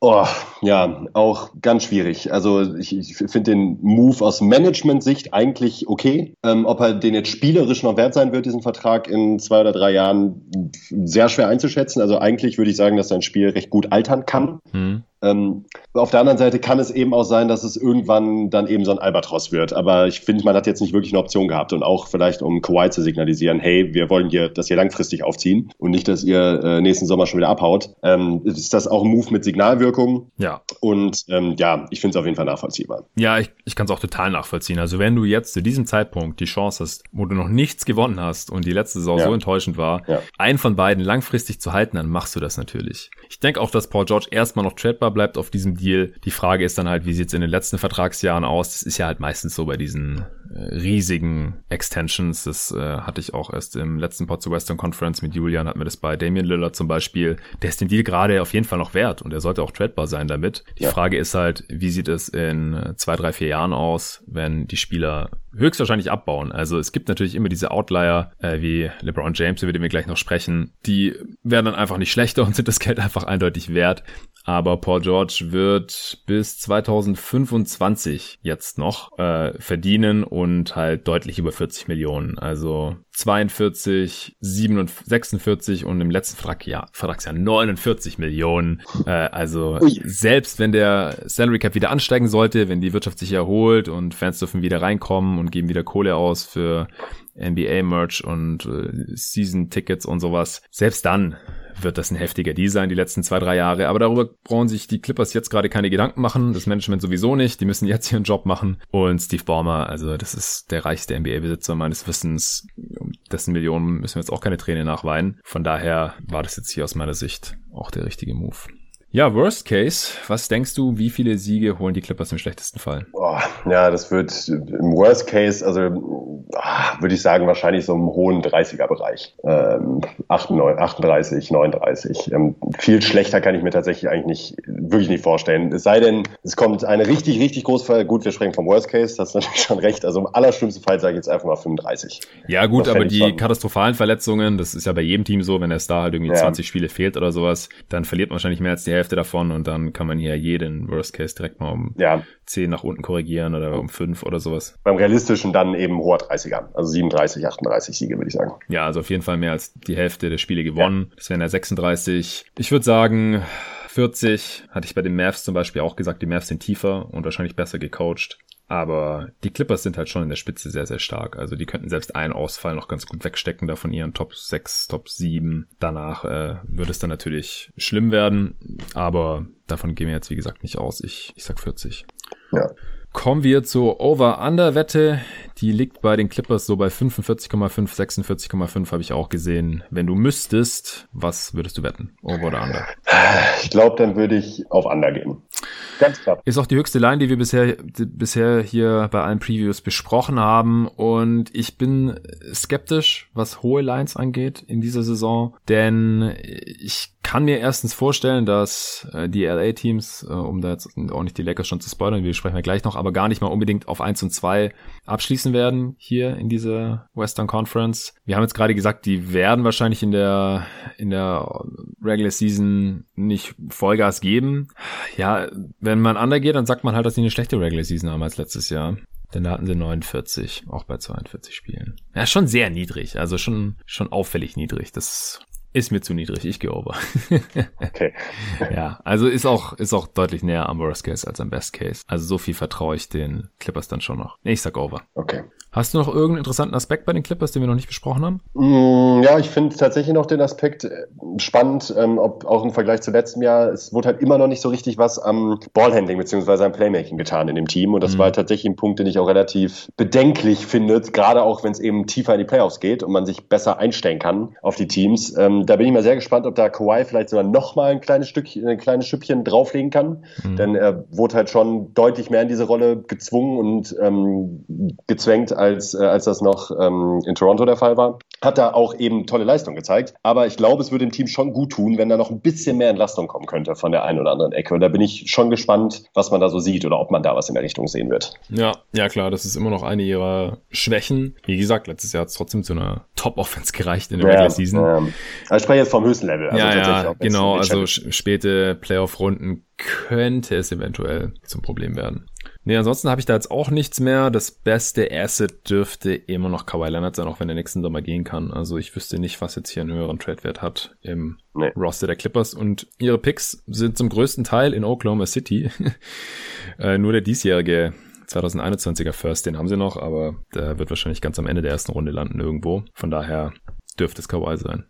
Oh, ja, auch ganz schwierig. Also ich, ich finde den Move aus Management-Sicht eigentlich okay. Ähm, ob er den jetzt spielerisch noch wert sein wird, diesen Vertrag in zwei oder drei Jahren, sehr schwer einzuschätzen. Also eigentlich würde ich sagen, dass sein Spiel recht gut altern kann. Mhm. Ähm, auf der anderen Seite kann es eben auch sein, dass es irgendwann dann eben so ein Albatros wird. Aber ich finde, man hat jetzt nicht wirklich eine Option gehabt und auch vielleicht, um Kawhi zu signalisieren, hey, wir wollen hier das hier langfristig aufziehen und nicht, dass ihr äh, nächsten Sommer schon wieder abhaut. Ähm, ist das auch ein Move mit Signalwirkung? Ja. Und ähm, ja, ich finde es auf jeden Fall nachvollziehbar. Ja, ich, ich kann es auch total nachvollziehen. Also wenn du jetzt zu diesem Zeitpunkt die Chance hast, wo du noch nichts gewonnen hast und die letzte Saison ja. so enttäuschend war, ja. einen von beiden langfristig zu halten, dann machst du das natürlich. Ich denke auch, dass Paul George erstmal noch tradbar bleibt auf diesem Deal. Die Frage ist dann halt, wie sieht es in den letzten Vertragsjahren aus? Das ist ja halt meistens so bei diesen äh, riesigen Extensions. Das äh, hatte ich auch erst im letzten Pod zur Western Conference mit Julian, hatten wir das bei Damian Lillard zum Beispiel. Der ist den Deal gerade auf jeden Fall noch wert und er sollte auch tradbar sein damit. Die ja. Frage ist halt, wie sieht es in äh, zwei, drei, vier Jahren aus, wenn die Spieler höchstwahrscheinlich abbauen. Also es gibt natürlich immer diese Outlier, äh, wie LeBron James, über den wir gleich noch sprechen. Die werden dann einfach nicht schlechter und sind das Geld einfach eindeutig wert. Aber Paul George wird bis 2025 jetzt noch äh, verdienen und halt deutlich über 40 Millionen. Also 42, 47, 46 und im letzten Vertragsjahr, Vertragsjahr 49 Millionen. Äh, also Ui. selbst wenn der Salary Cap wieder ansteigen sollte, wenn die Wirtschaft sich erholt und Fans dürfen wieder reinkommen und geben wieder Kohle aus für NBA-Merch und äh, Season-Tickets und sowas, selbst dann wird das ein heftiger Deal sein, die letzten zwei, drei Jahre. Aber darüber brauchen sich die Clippers jetzt gerade keine Gedanken machen. Das Management sowieso nicht. Die müssen jetzt ihren Job machen. Und Steve Ballmer, also das ist der reichste NBA-Besitzer meines Wissens. Um dessen Millionen müssen wir jetzt auch keine Träne nachweinen. Von daher war das jetzt hier aus meiner Sicht auch der richtige Move. Ja, Worst Case, was denkst du, wie viele Siege holen die Clippers im schlechtesten Fall? Oh, ja, das wird im Worst Case, also ah, würde ich sagen, wahrscheinlich so im hohen 30er-Bereich. Ähm, 38, 39. Ähm, viel schlechter kann ich mir tatsächlich eigentlich nicht, wirklich nicht vorstellen. Es sei denn, es kommt eine richtig, richtig große Fall. Gut, wir sprechen vom Worst Case, das ist natürlich schon recht. Also im allerschlimmsten Fall sage ich jetzt einfach mal 35. Ja, gut, aber die katastrophalen Verletzungen, das ist ja bei jedem Team so, wenn der Star halt irgendwie ja. 20 Spiele fehlt oder sowas, dann verliert man wahrscheinlich mehr als die Hälfte davon und dann kann man hier jeden Worst Case direkt mal um ja. 10 nach unten korrigieren oder um 5 oder sowas. Beim realistischen dann eben hoher 30er, also 37, 38 Siege, würde ich sagen. Ja, also auf jeden Fall mehr als die Hälfte der Spiele gewonnen. Ja. Das wären ja 36. Ich würde sagen, 40 hatte ich bei den Mavs zum Beispiel auch gesagt, die Mavs sind tiefer und wahrscheinlich besser gecoacht. Aber die Clippers sind halt schon in der Spitze sehr, sehr stark. Also die könnten selbst einen Ausfall noch ganz gut wegstecken da von ihren Top 6, Top 7. Danach äh, würde es dann natürlich schlimm werden. Aber davon gehen wir jetzt, wie gesagt, nicht aus. Ich, ich sag 40. Ja. Kommen wir zur Over-Under-Wette. Die liegt bei den Clippers so bei 45,5, 46,5 habe ich auch gesehen. Wenn du müsstest, was würdest du wetten? Over oder Under? Ich glaube, dann würde ich auf Under gehen. Ganz klar. Ist auch die höchste Line, die wir bisher, die, bisher hier bei allen Previews besprochen haben. Und ich bin skeptisch, was hohe Lines angeht in dieser Saison. Denn ich kann mir erstens vorstellen, dass äh, die LA-Teams, äh, um da jetzt auch nicht die Lakers schon zu spoilern, wir sprechen ja gleich noch, aber gar nicht mal unbedingt auf 1 und 2 abschließen werden hier in dieser Western Conference. Wir haben jetzt gerade gesagt, die werden wahrscheinlich in der, in der Regular Season nicht Vollgas geben. Ja, wenn man undergeht, dann sagt man halt, dass sie eine schlechte Regular Season haben als letztes Jahr. Denn da hatten sie 49, auch bei 42 Spielen. Ja, schon sehr niedrig, also schon, schon auffällig niedrig. Das ist mir zu niedrig, ich gehe over. okay. ja, also ist auch, ist auch deutlich näher am Worst Case als am Best Case. Also so viel vertraue ich den Clippers dann schon noch. Ich sag over. Okay. Hast du noch irgendeinen interessanten Aspekt bei den Clippers, den wir noch nicht besprochen haben? Mm, ja, ich finde tatsächlich noch den Aspekt äh, spannend, ähm, ob auch im Vergleich zu letztem Jahr, es wurde halt immer noch nicht so richtig was am Ballhandling bzw. am Playmaking getan in dem Team und das mhm. war halt tatsächlich ein Punkt, den ich auch relativ bedenklich finde, gerade auch wenn es eben tiefer in die Playoffs geht und man sich besser einstellen kann auf die Teams. Ähm, da bin ich mal sehr gespannt, ob da Kawhi vielleicht sogar noch mal ein kleines Stückchen, ein kleines Schüppchen drauflegen kann, mhm. denn er wurde halt schon deutlich mehr in diese Rolle gezwungen und ähm, gezwängt als, äh, als das noch ähm, in Toronto der Fall war. Hat da auch eben tolle Leistung gezeigt. Aber ich glaube, es würde dem Team schon gut tun, wenn da noch ein bisschen mehr Entlastung kommen könnte von der einen oder anderen Ecke. Und da bin ich schon gespannt, was man da so sieht oder ob man da was in der Richtung sehen wird. Ja, ja klar, das ist immer noch eine ihrer Schwächen. Wie gesagt, letztes Jahr hat es trotzdem zu einer Top-Offense gereicht in der ja, Regular Season. Ja. Also ich spreche jetzt vom höchsten Level. Also ja, ja, genau. Also späte Playoff-Runden könnte es eventuell zum Problem werden. Nee, ansonsten habe ich da jetzt auch nichts mehr. Das beste Asset dürfte immer noch Kawhi Leonard sein, auch wenn der nächsten Sommer gehen kann. Also ich wüsste nicht, was jetzt hier einen höheren Trade-Wert hat im nee. Roster der Clippers. Und ihre Picks sind zum größten Teil in Oklahoma City. äh, nur der diesjährige 2021er First, den haben sie noch, aber der wird wahrscheinlich ganz am Ende der ersten Runde landen irgendwo. Von daher dürfte es Kawhi sein.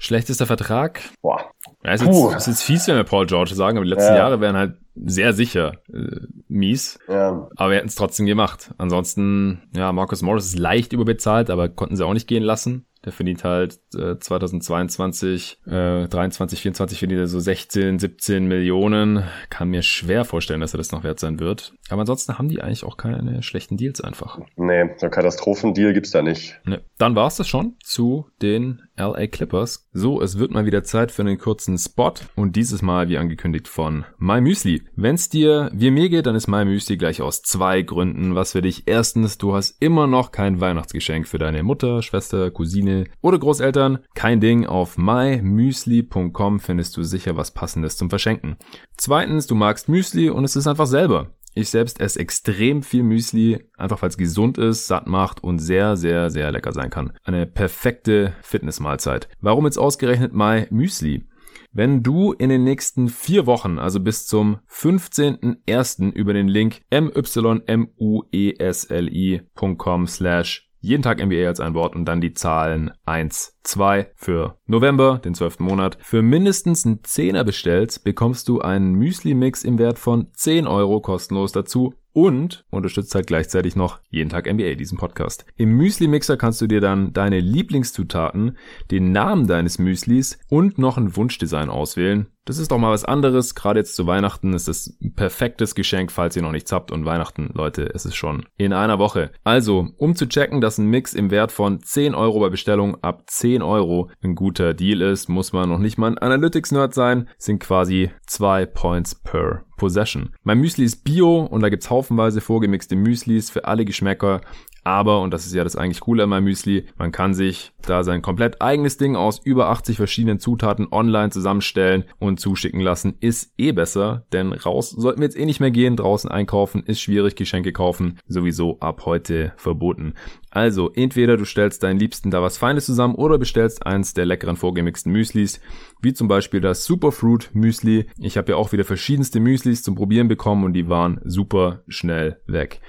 Schlechtester Vertrag? Boah. Ja, ist, jetzt, ist jetzt fies, wenn wir Paul George sagen, aber die letzten ja. Jahre wären halt sehr sicher äh, mies. Ja. Aber wir hätten es trotzdem gemacht. Ansonsten, ja, Marcus Morris ist leicht überbezahlt, aber konnten sie auch nicht gehen lassen. Der verdient halt äh, 2022, äh, 23, 24 verdient er so 16, 17 Millionen. Kann mir schwer vorstellen, dass er das noch wert sein wird. Aber ansonsten haben die eigentlich auch keine schlechten Deals einfach. Nee, ein Katastrophendeal gibt's da nicht. Nee. Dann war's das schon zu den LA Clippers. So, es wird mal wieder Zeit für einen kurzen Spot und dieses Mal wie angekündigt von My Müsli. Wenn's dir wie mir geht, dann ist My Müsli gleich aus zwei Gründen was für dich. Erstens, du hast immer noch kein Weihnachtsgeschenk für deine Mutter, Schwester, Cousine oder Großeltern. Kein Ding, auf mymüsli.com findest du sicher was passendes zum Verschenken. Zweitens, du magst Müsli und es ist einfach selber. Ich selbst esse extrem viel Müsli, einfach weil es gesund ist, satt macht und sehr, sehr, sehr lecker sein kann. Eine perfekte Fitnessmahlzeit. Warum jetzt ausgerechnet My Müsli? Wenn du in den nächsten vier Wochen, also bis zum 15.01. über den Link mymuesli.com slash jeden Tag NBA als ein Wort und dann die Zahlen 1, 2 für November, den 12. Monat. Für mindestens einen Zehner bestellst, bekommst du einen Müsli-Mix im Wert von 10 Euro kostenlos dazu und unterstützt halt gleichzeitig noch jeden Tag NBA, diesen Podcast. Im Müsli-Mixer kannst du dir dann deine Lieblingszutaten, den Namen deines Müslis und noch ein Wunschdesign auswählen. Das ist doch mal was anderes. Gerade jetzt zu Weihnachten ist das ein perfektes Geschenk, falls ihr noch nichts habt. Und Weihnachten, Leute, es ist schon in einer Woche. Also, um zu checken, dass ein Mix im Wert von 10 Euro bei Bestellung ab 10 Euro ein guter Deal ist, muss man noch nicht mal ein Analytics-Nerd sein. Sind quasi zwei Points per Possession. Mein Müsli ist Bio und da gibt's haufenweise vorgemixte Müslis für alle Geschmäcker. Aber, und das ist ja das eigentlich Coole an meinem Müsli, man kann sich da sein komplett eigenes Ding aus über 80 verschiedenen Zutaten online zusammenstellen und zuschicken lassen. Ist eh besser, denn raus sollten wir jetzt eh nicht mehr gehen. Draußen einkaufen ist schwierig, Geschenke kaufen sowieso ab heute verboten. Also, entweder du stellst deinen Liebsten da was Feines zusammen oder bestellst eins der leckeren vorgemixten Müslis, wie zum Beispiel das Superfruit Müsli. Ich habe ja auch wieder verschiedenste Müslis zum Probieren bekommen und die waren super schnell weg.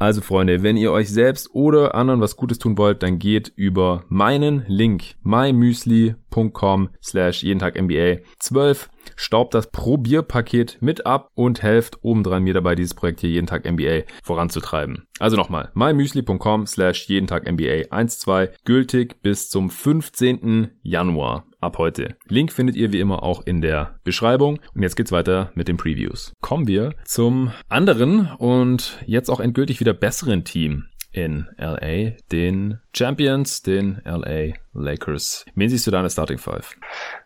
Also Freunde, wenn ihr euch selbst oder anderen was Gutes tun wollt, dann geht über meinen Link mymüsli.com slash jeden Tag NBA 12 staubt das Probierpaket mit ab und helft obendrein mir dabei, dieses Projekt hier jeden Tag NBA voranzutreiben. Also nochmal, mymüsli.com slash jeden Tag NBA 12 gültig bis zum 15. Januar ab heute. Link findet ihr wie immer auch in der Beschreibung. Und jetzt geht's weiter mit den Previews. Kommen wir zum anderen und jetzt auch endgültig wieder besseren Team in LA, den Champions, den LA Lakers. Wen siehst du da in der Starting Five?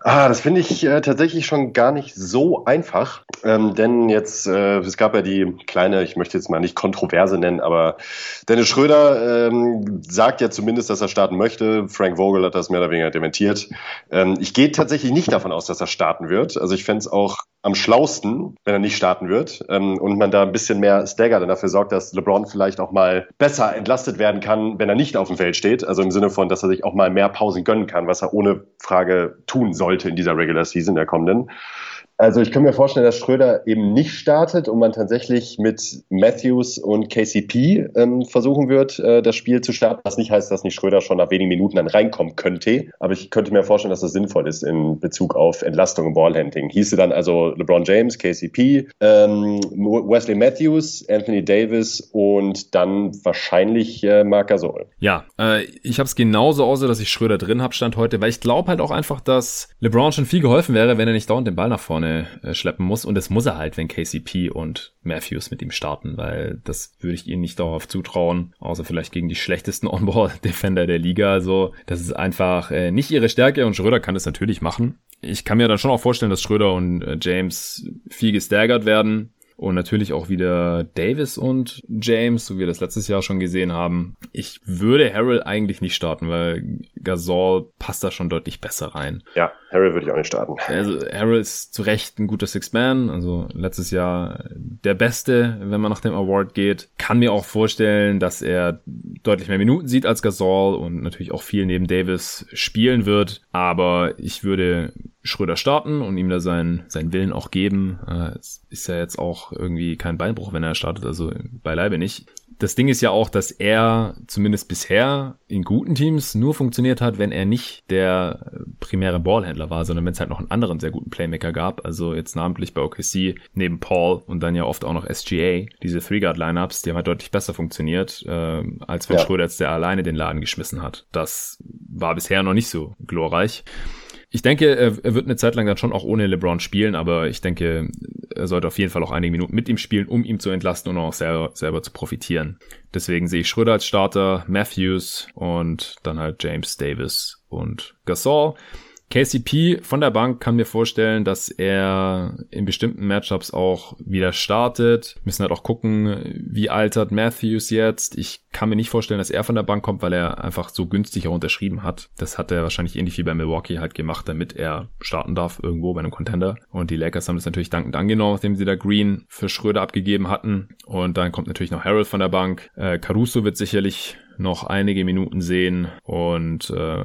Ah, das finde ich äh, tatsächlich schon gar nicht so einfach, ähm, denn jetzt, äh, es gab ja die kleine, ich möchte jetzt mal nicht Kontroverse nennen, aber Dennis Schröder ähm, sagt ja zumindest, dass er starten möchte. Frank Vogel hat das mehr oder weniger dementiert. Ähm, ich gehe tatsächlich nicht davon aus, dass er starten wird. Also ich fände es auch am schlausten, wenn er nicht starten wird ähm, und man da ein bisschen mehr staggert und dafür sorgt, dass LeBron vielleicht auch mal besser entlastet werden kann, wenn er nicht auf dem Feld steht. Also im Sinne von, dass er sich auch mal mehr Pausen gönnen kann, was er ohne Frage tun sollte in dieser Regular Season der kommenden. Also ich kann mir vorstellen, dass Schröder eben nicht startet und man tatsächlich mit Matthews und KCP ähm, versuchen wird, äh, das Spiel zu starten. Was nicht heißt, dass nicht Schröder schon nach wenigen Minuten dann reinkommen könnte. Aber ich könnte mir vorstellen, dass das sinnvoll ist in Bezug auf Entlastung im Ballhandling. Hieße dann also LeBron James, KCP, ähm, Wesley Matthews, Anthony Davis und dann wahrscheinlich äh, Marc Gasol. Ja, äh, ich habe es genauso außer, dass ich Schröder drin habe, stand heute, weil ich glaube halt auch einfach, dass LeBron schon viel geholfen wäre, wenn er nicht dauernd den Ball nach vorne vorne äh, schleppen muss. Und das muss er halt, wenn KCP und Matthews mit ihm starten, weil das würde ich ihnen nicht darauf zutrauen, außer vielleicht gegen die schlechtesten On-Ball-Defender der Liga. Also das ist einfach äh, nicht ihre Stärke und Schröder kann das natürlich machen. Ich kann mir dann schon auch vorstellen, dass Schröder und äh, James viel gestaggert werden. Und natürlich auch wieder Davis und James, so wie wir das letztes Jahr schon gesehen haben. Ich würde Harold eigentlich nicht starten, weil Gasol passt da schon deutlich besser rein. Ja, Harold würde ich auch nicht starten. Also Harold ist zu Recht ein guter Six-Man, also letztes Jahr der Beste, wenn man nach dem Award geht. Kann mir auch vorstellen, dass er deutlich mehr Minuten sieht als Gasol und natürlich auch viel neben Davis spielen wird. Aber ich würde Schröder starten und ihm da seinen, seinen Willen auch geben. Äh, es ist ja jetzt auch irgendwie kein Beinbruch, wenn er startet, also beileibe nicht das Ding ist ja auch, dass er zumindest bisher in guten Teams nur funktioniert hat, wenn er nicht der primäre Ballhändler war, sondern wenn es halt noch einen anderen sehr guten Playmaker gab. Also jetzt namentlich bei OKC neben Paul und dann ja oft auch noch SGA. Diese Three-Guard-Lineups, die haben halt deutlich besser funktioniert, äh, als wenn ja. Schröder jetzt der alleine den Laden geschmissen hat. Das war bisher noch nicht so glorreich. Ich denke, er, wird eine Zeit lang dann schon auch ohne LeBron spielen, aber ich denke, er sollte auf jeden Fall auch einige Minuten mit ihm spielen, um ihn zu entlasten und auch selber, selber zu profitieren. Deswegen sehe ich Schröder als Starter, Matthews und dann halt James Davis und Gasol. KCP von der Bank kann mir vorstellen, dass er in bestimmten Matchups auch wieder startet. Wir müssen halt auch gucken, wie altert Matthews jetzt. Ich kann mir nicht vorstellen, dass er von der Bank kommt, weil er einfach so günstig auch unterschrieben hat. Das hat er wahrscheinlich ähnlich wie bei Milwaukee halt gemacht, damit er starten darf irgendwo bei einem Contender. Und die Lakers haben das natürlich dankend angenommen, nachdem sie da Green für Schröder abgegeben hatten. Und dann kommt natürlich noch Harold von der Bank. Äh, Caruso wird sicherlich noch einige Minuten sehen und äh,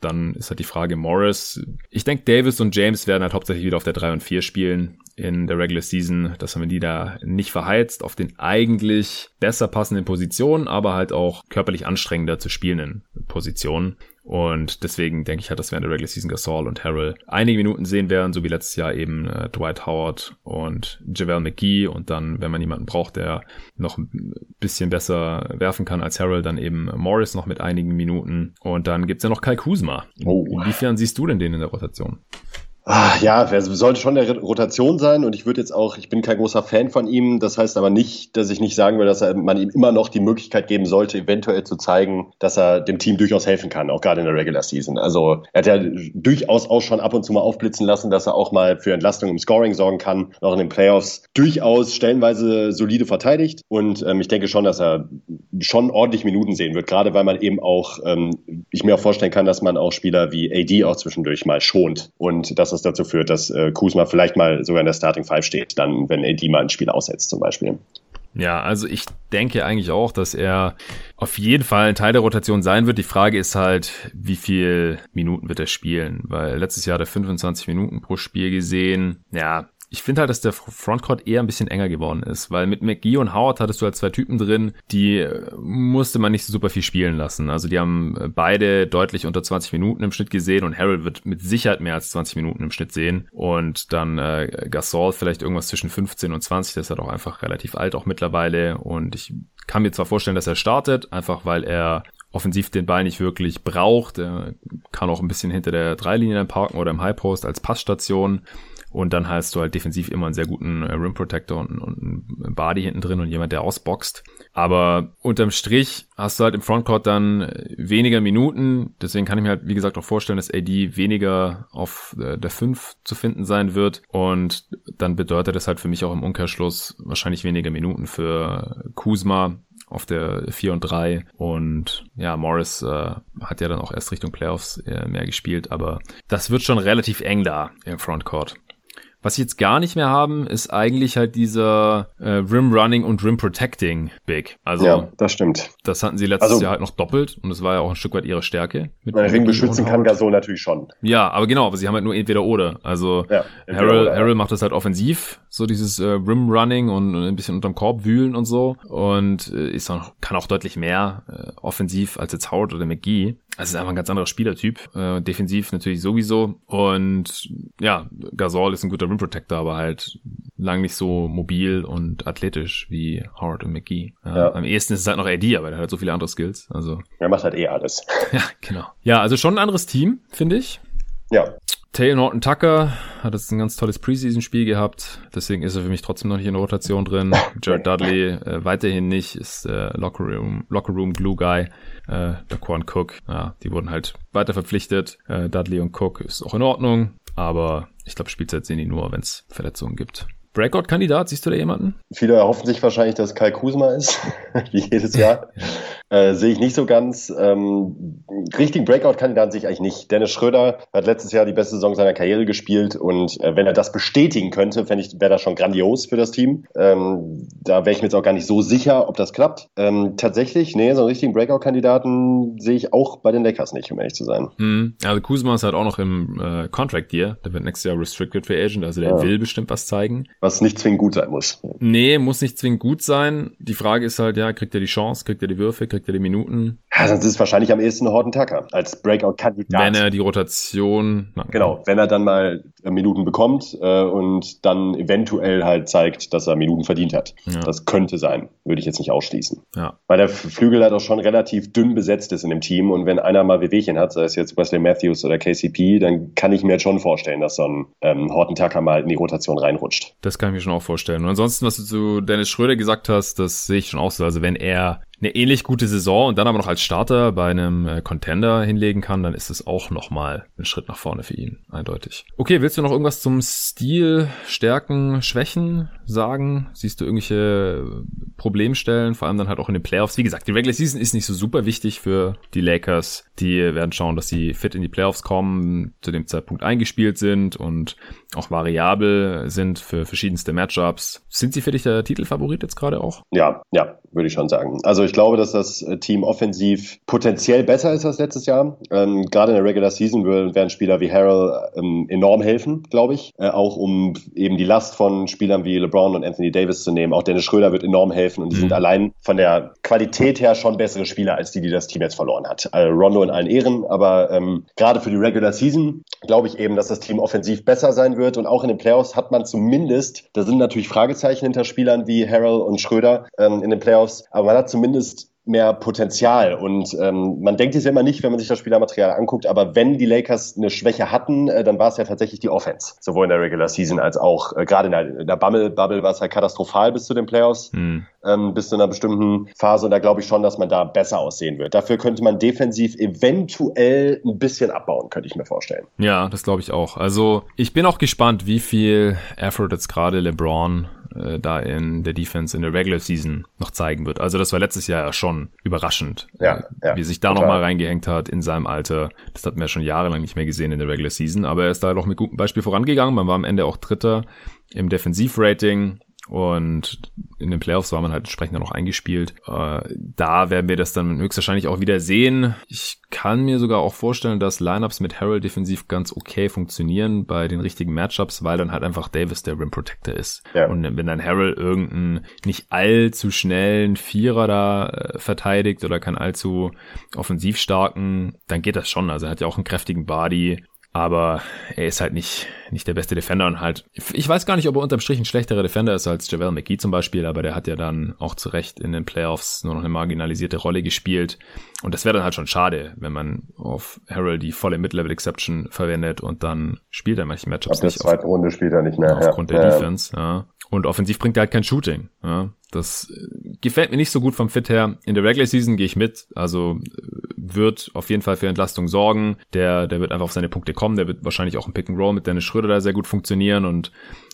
dann ist halt die Frage Morris. Ich denke, Davis und James werden halt hauptsächlich wieder auf der 3 und 4 spielen in der Regular Season. Das haben wir die da nicht verheizt auf den eigentlich besser passenden Positionen, aber halt auch körperlich anstrengender zu spielenden Positionen. Und deswegen denke ich halt, dass wir in der Regular Season Gasol und Harrell einige Minuten sehen werden, so wie letztes Jahr eben äh, Dwight Howard und JaVale McGee. Und dann, wenn man jemanden braucht, der noch ein bisschen besser werfen kann als Harrell, dann eben Morris noch mit einigen Minuten. Und dann gibt's ja noch Kai Kuzma. Oh. Inwiefern siehst du denn den in der Rotation? Ah, ja, sollte schon der Rotation sein und ich würde jetzt auch, ich bin kein großer Fan von ihm. Das heißt aber nicht, dass ich nicht sagen will, dass man ihm immer noch die Möglichkeit geben sollte, eventuell zu zeigen, dass er dem Team durchaus helfen kann, auch gerade in der Regular Season. Also er hat ja durchaus auch schon ab und zu mal aufblitzen lassen, dass er auch mal für Entlastung im Scoring sorgen kann, auch in den Playoffs durchaus stellenweise solide verteidigt. Und ähm, ich denke schon, dass er schon ordentlich Minuten sehen wird, gerade weil man eben auch, ähm, ich mir auch vorstellen kann, dass man auch Spieler wie AD auch zwischendurch mal schont und dass es dazu führt, dass äh, Kuzma vielleicht mal sogar in der Starting Five steht, dann wenn AD mal ein Spiel aussetzt zum Beispiel. Ja, also ich denke eigentlich auch, dass er auf jeden Fall ein Teil der Rotation sein wird. Die Frage ist halt, wie viel Minuten wird er spielen? Weil letztes Jahr hat er 25 Minuten pro Spiel gesehen. Ja, ich finde halt, dass der Frontcourt eher ein bisschen enger geworden ist, weil mit McGee und Howard hattest du halt zwei Typen drin, die äh, musste man nicht so super viel spielen lassen. Also die haben äh, beide deutlich unter 20 Minuten im Schnitt gesehen und Harold wird mit Sicherheit mehr als 20 Minuten im Schnitt sehen und dann äh, Gasol vielleicht irgendwas zwischen 15 und 20, der ist halt auch einfach relativ alt auch mittlerweile und ich kann mir zwar vorstellen, dass er startet, einfach weil er offensiv den Ball nicht wirklich braucht. Er kann auch ein bisschen hinter der Dreilinie parken oder im High Post als Passstation. Und dann hast du halt defensiv immer einen sehr guten äh, Rim Protector und, und einen Body hinten drin und jemand, der ausboxt. Aber unterm Strich hast du halt im Frontcourt dann weniger Minuten. Deswegen kann ich mir halt, wie gesagt, auch vorstellen, dass AD weniger auf äh, der 5 zu finden sein wird. Und dann bedeutet das halt für mich auch im Umkehrschluss wahrscheinlich weniger Minuten für Kuzma, auf der 4 und 3 und ja, Morris äh, hat ja dann auch erst Richtung Playoffs äh, mehr gespielt, aber das wird schon relativ eng da im Frontcourt. Was sie jetzt gar nicht mehr haben, ist eigentlich halt dieser äh, Rim Running und Rim Protecting Big. Also ja, das stimmt. Das hatten sie letztes also, Jahr halt noch doppelt und das war ja auch ein Stück weit ihre Stärke. Mit Ring beschützen kann Gasol natürlich schon. Ja, aber genau, aber sie haben halt nur entweder oder. Also ja, Harold, oder, Harold macht das halt offensiv, so dieses äh, Rim Running und, und ein bisschen unterm Korb wühlen und so und äh, ist auch, kann auch deutlich mehr äh, offensiv als jetzt Howard oder McGee. Also ist einfach ein ganz anderer Spielertyp. Äh, defensiv natürlich sowieso. Und ja, Gasol ist ein guter Rim Protector, aber halt lang nicht so mobil und athletisch wie Howard und McGee. Ja, ja. Am ehesten ist es halt noch AD, aber der hat so viele andere Skills. Also. Er macht halt eh alles. Ja, genau. Ja, also schon ein anderes Team, finde ich. Ja. Taylor Norton Tucker hat jetzt ein ganz tolles Preseason-Spiel gehabt, deswegen ist er für mich trotzdem noch nicht in der Rotation drin. Jared Dudley äh, weiterhin nicht, ist äh, Locker Room, Locker Room Glue Guy. Äh, Daquan Cook, ja, die wurden halt weiter verpflichtet. Äh, Dudley und Cook ist auch in Ordnung, aber ich glaube, Spielzeit sehen die nur, wenn es Verletzungen gibt. Breakout-Kandidat, siehst du da jemanden? Viele erhoffen sich wahrscheinlich, dass Kai Kusma ist, wie jedes Jahr. Äh, sehe ich nicht so ganz. Ähm, richtigen Breakout-Kandidaten sehe ich eigentlich nicht. Dennis Schröder hat letztes Jahr die beste Saison seiner Karriere gespielt und äh, wenn er das bestätigen könnte, fände ich, wäre das schon grandios für das Team. Ähm, da wäre ich mir jetzt auch gar nicht so sicher, ob das klappt. Ähm, tatsächlich, nee, so einen richtigen Breakout-Kandidaten sehe ich auch bei den Lakers nicht, um ehrlich zu sein. Hm. Also Kuzma ist halt auch noch im äh, Contract Year. Der wird nächstes Jahr Restricted Free Agent, also der ja. will bestimmt was zeigen. Was nicht zwingend gut sein muss. Nee, muss nicht zwingend gut sein. Die Frage ist halt, ja, kriegt er die Chance, kriegt er die Würfe, kriegt kriegt er die Minuten. Ja, sonst ist es wahrscheinlich am ehesten Horton Tucker als Breakout-Kandidat. Wenn er die Rotation. Na, genau, wenn er dann mal äh, Minuten bekommt äh, und dann eventuell halt zeigt, dass er Minuten verdient hat. Ja. Das könnte sein, würde ich jetzt nicht ausschließen. Ja. Weil der Flügel halt auch schon relativ dünn besetzt ist in dem Team und wenn einer mal Wehwehchen hat, sei es jetzt Wesley Matthews oder KCP, dann kann ich mir jetzt schon vorstellen, dass so ein ähm, Horton Tucker mal in die Rotation reinrutscht. Das kann ich mir schon auch vorstellen. Und ansonsten, was du zu Dennis Schröder gesagt hast, das sehe ich schon auch so. Also wenn er eine ähnlich gute Saison und dann aber noch als Starter bei einem äh, Contender hinlegen kann, dann ist es auch nochmal ein Schritt nach vorne für ihn, eindeutig. Okay, willst du noch irgendwas zum Stil, Stärken, Schwächen sagen? Siehst du irgendwelche Problemstellen, vor allem dann halt auch in den Playoffs? Wie gesagt, die Regular Season ist nicht so super wichtig für die Lakers. Die werden schauen, dass sie fit in die Playoffs kommen, zu dem Zeitpunkt eingespielt sind und auch variabel sind für verschiedenste Matchups. Sind sie für dich der Titelfavorit jetzt gerade auch? Ja, ja, würde ich schon sagen. Also ich glaube, dass das Team offensiv potenziell besser ist als letztes Jahr. Ähm, gerade in der Regular Season werden Spieler wie Harrell ähm, enorm helfen, glaube ich. Äh, auch um eben die Last von Spielern wie LeBron und Anthony Davis zu nehmen. Auch Dennis Schröder wird enorm helfen und die mhm. sind allein von der Qualität her schon bessere Spieler als die, die das Team jetzt verloren hat. Also Rondo in allen Ehren, aber ähm, gerade für die Regular Season glaube ich eben, dass das Team offensiv besser sein wird und auch in den Playoffs hat man zumindest, da sind natürlich Fragezeichen hinter Spielern wie Harrell und Schröder ähm, in den Playoffs, aber man hat zumindest mehr Potenzial. Und ähm, man denkt es ja immer nicht, wenn man sich das Spielermaterial anguckt, aber wenn die Lakers eine Schwäche hatten, äh, dann war es ja tatsächlich die Offense. Sowohl in der Regular Season als auch äh, gerade in der, in der Bubble, Bubble war es halt katastrophal bis zu den Playoffs, mhm. ähm, bis zu einer bestimmten Phase. Und da glaube ich schon, dass man da besser aussehen wird. Dafür könnte man defensiv eventuell ein bisschen abbauen, könnte ich mir vorstellen. Ja, das glaube ich auch. Also ich bin auch gespannt, wie viel Effort jetzt gerade LeBron äh, da in der Defense in der Regular Season noch zeigen wird. Also das war letztes Jahr ja schon überraschend, ja, ja, wie sich da nochmal reingehängt hat in seinem Alter. Das hatten wir schon jahrelang nicht mehr gesehen in der Regular Season, aber er ist da doch mit gutem Beispiel vorangegangen. Man war am Ende auch Dritter im Defensivrating und in den Playoffs war man halt entsprechend noch eingespielt. Äh, da werden wir das dann höchstwahrscheinlich auch wieder sehen. Ich kann mir sogar auch vorstellen, dass Lineups mit Harold defensiv ganz okay funktionieren bei den richtigen Matchups, weil dann halt einfach Davis der Rim Protector ist. Ja. Und wenn dann Harold irgendeinen nicht allzu schnellen Vierer da äh, verteidigt oder keinen allzu offensiv starken, dann geht das schon. Also er hat ja auch einen kräftigen Body aber er ist halt nicht, nicht der beste Defender und halt, ich weiß gar nicht, ob er unterm Strich ein schlechterer Defender ist als Javel McGee zum Beispiel, aber der hat ja dann auch zu Recht in den Playoffs nur noch eine marginalisierte Rolle gespielt. Und das wäre dann halt schon schade, wenn man auf Harold die volle Mid-Level-Exception verwendet und dann spielt er manche Matchups Ab der zweiten Runde spielt er nicht mehr. Aufgrund ja. der ja. Defense, ja. Und offensiv bringt er halt kein Shooting. Ja. Das äh, gefällt mir nicht so gut vom Fit her. In der Regular Season gehe ich mit. Also äh, wird auf jeden Fall für Entlastung sorgen. Der, der wird einfach auf seine Punkte kommen. Der wird wahrscheinlich auch im Pick and Roll mit Dennis Schröder da sehr gut funktionieren und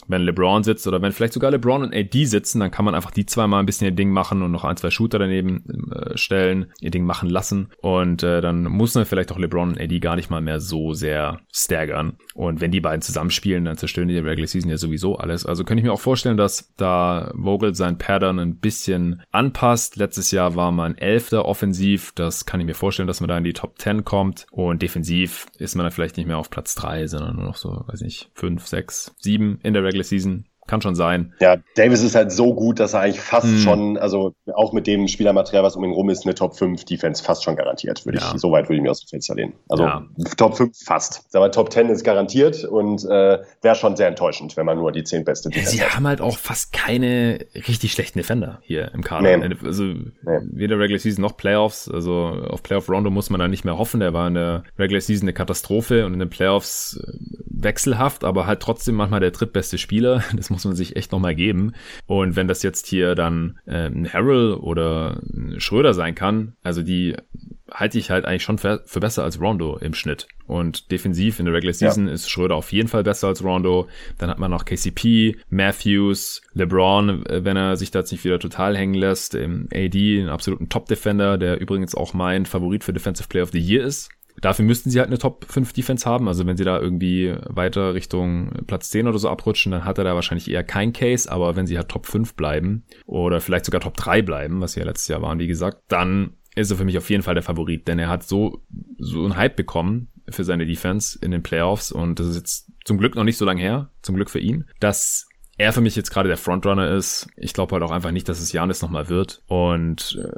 wenn LeBron sitzt oder wenn vielleicht sogar LeBron und AD sitzen, dann kann man einfach die zwei mal ein bisschen ihr Ding machen und noch ein, zwei Shooter daneben äh, stellen, ihr Ding machen lassen. Und äh, dann muss man vielleicht auch LeBron und AD gar nicht mal mehr so sehr staggern. Und wenn die beiden zusammenspielen, dann zerstören die die Regular Season ja sowieso alles. Also könnte ich mir auch vorstellen, dass da Vogel sein Pattern ein bisschen anpasst. Letztes Jahr war man Elfter offensiv. Das kann ich mir vorstellen, dass man da in die Top 10 kommt. Und defensiv ist man dann vielleicht nicht mehr auf Platz drei, sondern nur noch so, weiß nicht, fünf, sechs, sieben in der regular season kann schon sein. Ja, Davis ist halt so gut, dass er eigentlich fast hm. schon, also auch mit dem Spielermaterial, was um ihn rum ist, eine Top 5 Defense fast schon garantiert. Würde ja. ich, so weit würde ich mir aus dem Fenster lehnen. Also ja. Top 5 fast. Sag mal, Top 10 ist garantiert und äh, wäre schon sehr enttäuschend, wenn man nur die 10 beste Defense Sie hat. haben halt auch fast keine richtig schlechten Defender hier im Kader. Nee. Also nee. weder Regular Season noch Playoffs. Also auf Playoff Rondo muss man da nicht mehr hoffen. Der war in der Regular Season eine Katastrophe und in den Playoffs äh, wechselhaft, aber halt trotzdem manchmal der drittbeste Spieler. Das muss man sich echt nochmal geben. Und wenn das jetzt hier dann äh, ein Harrell oder ein Schröder sein kann, also die halte ich halt eigentlich schon für, für, besser als Rondo im Schnitt. Und defensiv in der Regular Season ja. ist Schröder auf jeden Fall besser als Rondo. Dann hat man noch KCP, Matthews, LeBron, äh, wenn er sich da jetzt nicht wieder total hängen lässt. Im AD, einen absoluten Top-Defender, der übrigens auch mein Favorit für Defensive Player of the Year ist. Dafür müssten sie halt eine Top 5 Defense haben. Also wenn sie da irgendwie weiter Richtung Platz 10 oder so abrutschen, dann hat er da wahrscheinlich eher kein Case. Aber wenn sie halt Top 5 bleiben oder vielleicht sogar Top 3 bleiben, was sie ja letztes Jahr waren, wie gesagt, dann ist er für mich auf jeden Fall der Favorit, denn er hat so, so einen Hype bekommen für seine Defense in den Playoffs und das ist jetzt zum Glück noch nicht so lange her, zum Glück für ihn, dass er für mich jetzt gerade der Frontrunner ist. Ich glaube halt auch einfach nicht, dass es Janis nochmal wird. Und äh,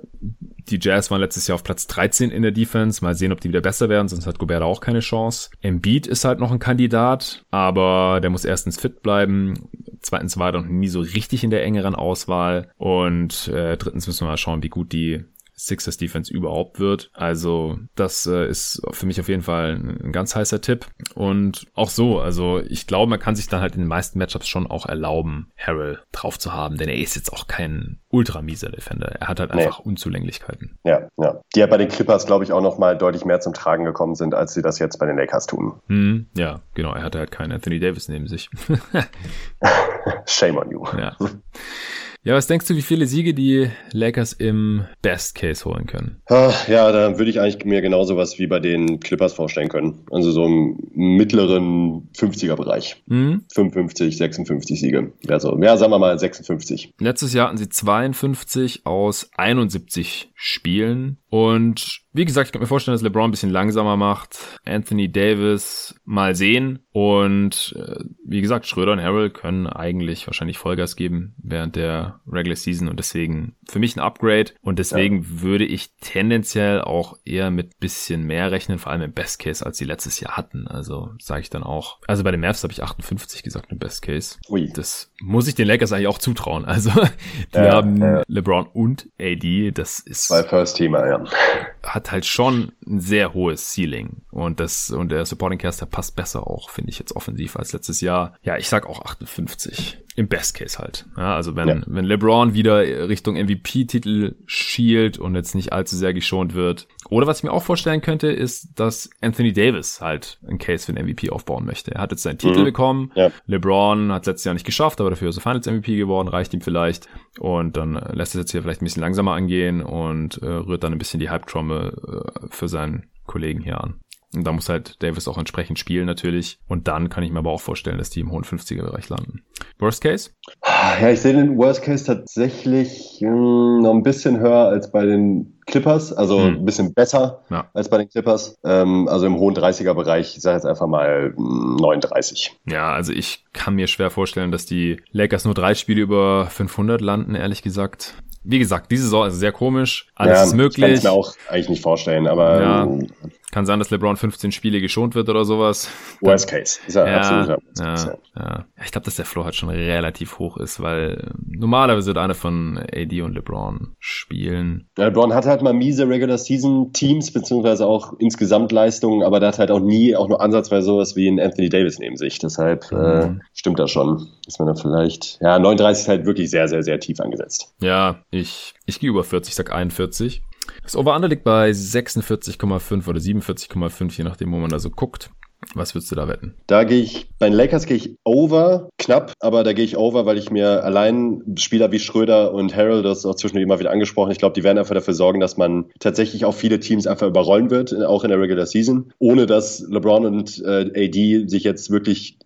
die Jazz waren letztes Jahr auf Platz 13 in der Defense. Mal sehen, ob die wieder besser werden, sonst hat Gobert auch keine Chance. Embiid ist halt noch ein Kandidat, aber der muss erstens fit bleiben. Zweitens war er noch nie so richtig in der engeren Auswahl. Und äh, drittens müssen wir mal schauen, wie gut die Sixers Defense überhaupt wird. Also das äh, ist für mich auf jeden Fall ein ganz heißer Tipp. Und auch so, also ich glaube, man kann sich dann halt in den meisten Matchups schon auch erlauben, Harrell drauf zu haben, denn er ist jetzt auch kein ultra mieser Defender. Er hat halt nee. einfach Unzulänglichkeiten. Ja, ja. Die ja bei den Clippers, glaube ich, auch noch mal deutlich mehr zum Tragen gekommen sind, als sie das jetzt bei den Lakers tun. Hm, ja, genau. Er hatte halt keinen Anthony Davis neben sich. Shame on you. Ja. Ja, was denkst du, wie viele Siege die Lakers im Best Case holen können? Ja, da würde ich eigentlich mir genauso was wie bei den Clippers vorstellen können. Also so im mittleren 50er-Bereich. Mhm. 55, 56 Siege. Also, ja, sagen wir mal 56. Letztes Jahr hatten sie 52 aus 71 Spielen Und wie gesagt, ich kann mir vorstellen, dass LeBron ein bisschen langsamer macht. Anthony Davis mal sehen. Und äh, wie gesagt, Schröder und Harrell können eigentlich wahrscheinlich Vollgas geben während der Regular Season und deswegen für mich ein Upgrade. Und deswegen ja. würde ich tendenziell auch eher mit bisschen mehr rechnen, vor allem im Best Case, als sie letztes Jahr hatten. Also sage ich dann auch. Also bei den Mavs habe ich 58 gesagt im Best Case. Ui. Das muss ich den Lakers eigentlich auch zutrauen. Also die ja, haben ja. LeBron und AD. Das ist zwei First-Teamer, ja. Hat halt schon ein sehr hohes Ceiling und das und der Supporting Caster passt besser auch, finde ich jetzt offensiv als letztes Jahr. Ja, ich sag auch 58. Im Best Case halt. Ja, also wenn, ja. wenn LeBron wieder Richtung MVP-Titel schielt und jetzt nicht allzu sehr geschont wird. Oder was ich mir auch vorstellen könnte, ist, dass Anthony Davis halt einen Case für den MVP aufbauen möchte. Er hat jetzt seinen Titel mhm. bekommen. Ja. LeBron hat letztes Jahr nicht geschafft, aber dafür ist er Finals MVP geworden, reicht ihm vielleicht. Und dann lässt es jetzt hier vielleicht ein bisschen langsamer angehen und äh, rührt dann ein bisschen die Halbtrommel äh, für seinen Kollegen hier an. Und da muss halt Davis auch entsprechend spielen natürlich. Und dann kann ich mir aber auch vorstellen, dass die im hohen 50er-Bereich landen. Worst Case? Ja, ich sehe den Worst Case tatsächlich mh, hm, noch ein bisschen höher als bei den Clippers, also hm. ein bisschen besser ja. als bei den Clippers. Ähm, also im hohen 30er-Bereich, ich sage jetzt einfach mal 39. Hm, ja, also ich kann mir schwer vorstellen, dass die Lakers nur drei Spiele über 500 landen, ehrlich gesagt wie gesagt, diese Saison ist sehr komisch. Alles ja, ist möglich. Ich kann es mir auch eigentlich nicht vorstellen, aber ja. Ähm, kann sein, dass LeBron 15 Spiele geschont wird oder sowas. Worst Case. Ist ja, ja, ja, ja. Ich glaube, dass der Floor halt schon relativ hoch ist, weil normalerweise wird einer von AD und LeBron spielen. Ja, LeBron hat halt mal miese Regular Season Teams, beziehungsweise auch insgesamt Leistungen, aber der hat halt auch nie auch nur ansatzweise sowas wie ein Anthony Davis neben sich. Deshalb äh, mhm. äh, stimmt das schon. Ist man da vielleicht, ja, 39 ist halt wirklich sehr, sehr, sehr tief angesetzt. Ja, ich, ich gehe über 40, sag 41. Das Over-Under liegt bei 46,5 oder 47,5, je nachdem, wo man da so guckt. Was würdest du da wetten? Da gehe ich, bei den Lakers gehe ich over, knapp, aber da gehe ich over, weil ich mir allein Spieler wie Schröder und Harold, das ist auch zwischendurch immer wieder angesprochen, ich glaube, die werden einfach dafür sorgen, dass man tatsächlich auch viele Teams einfach überrollen wird, auch in der Regular Season, ohne dass LeBron und äh, AD sich jetzt wirklich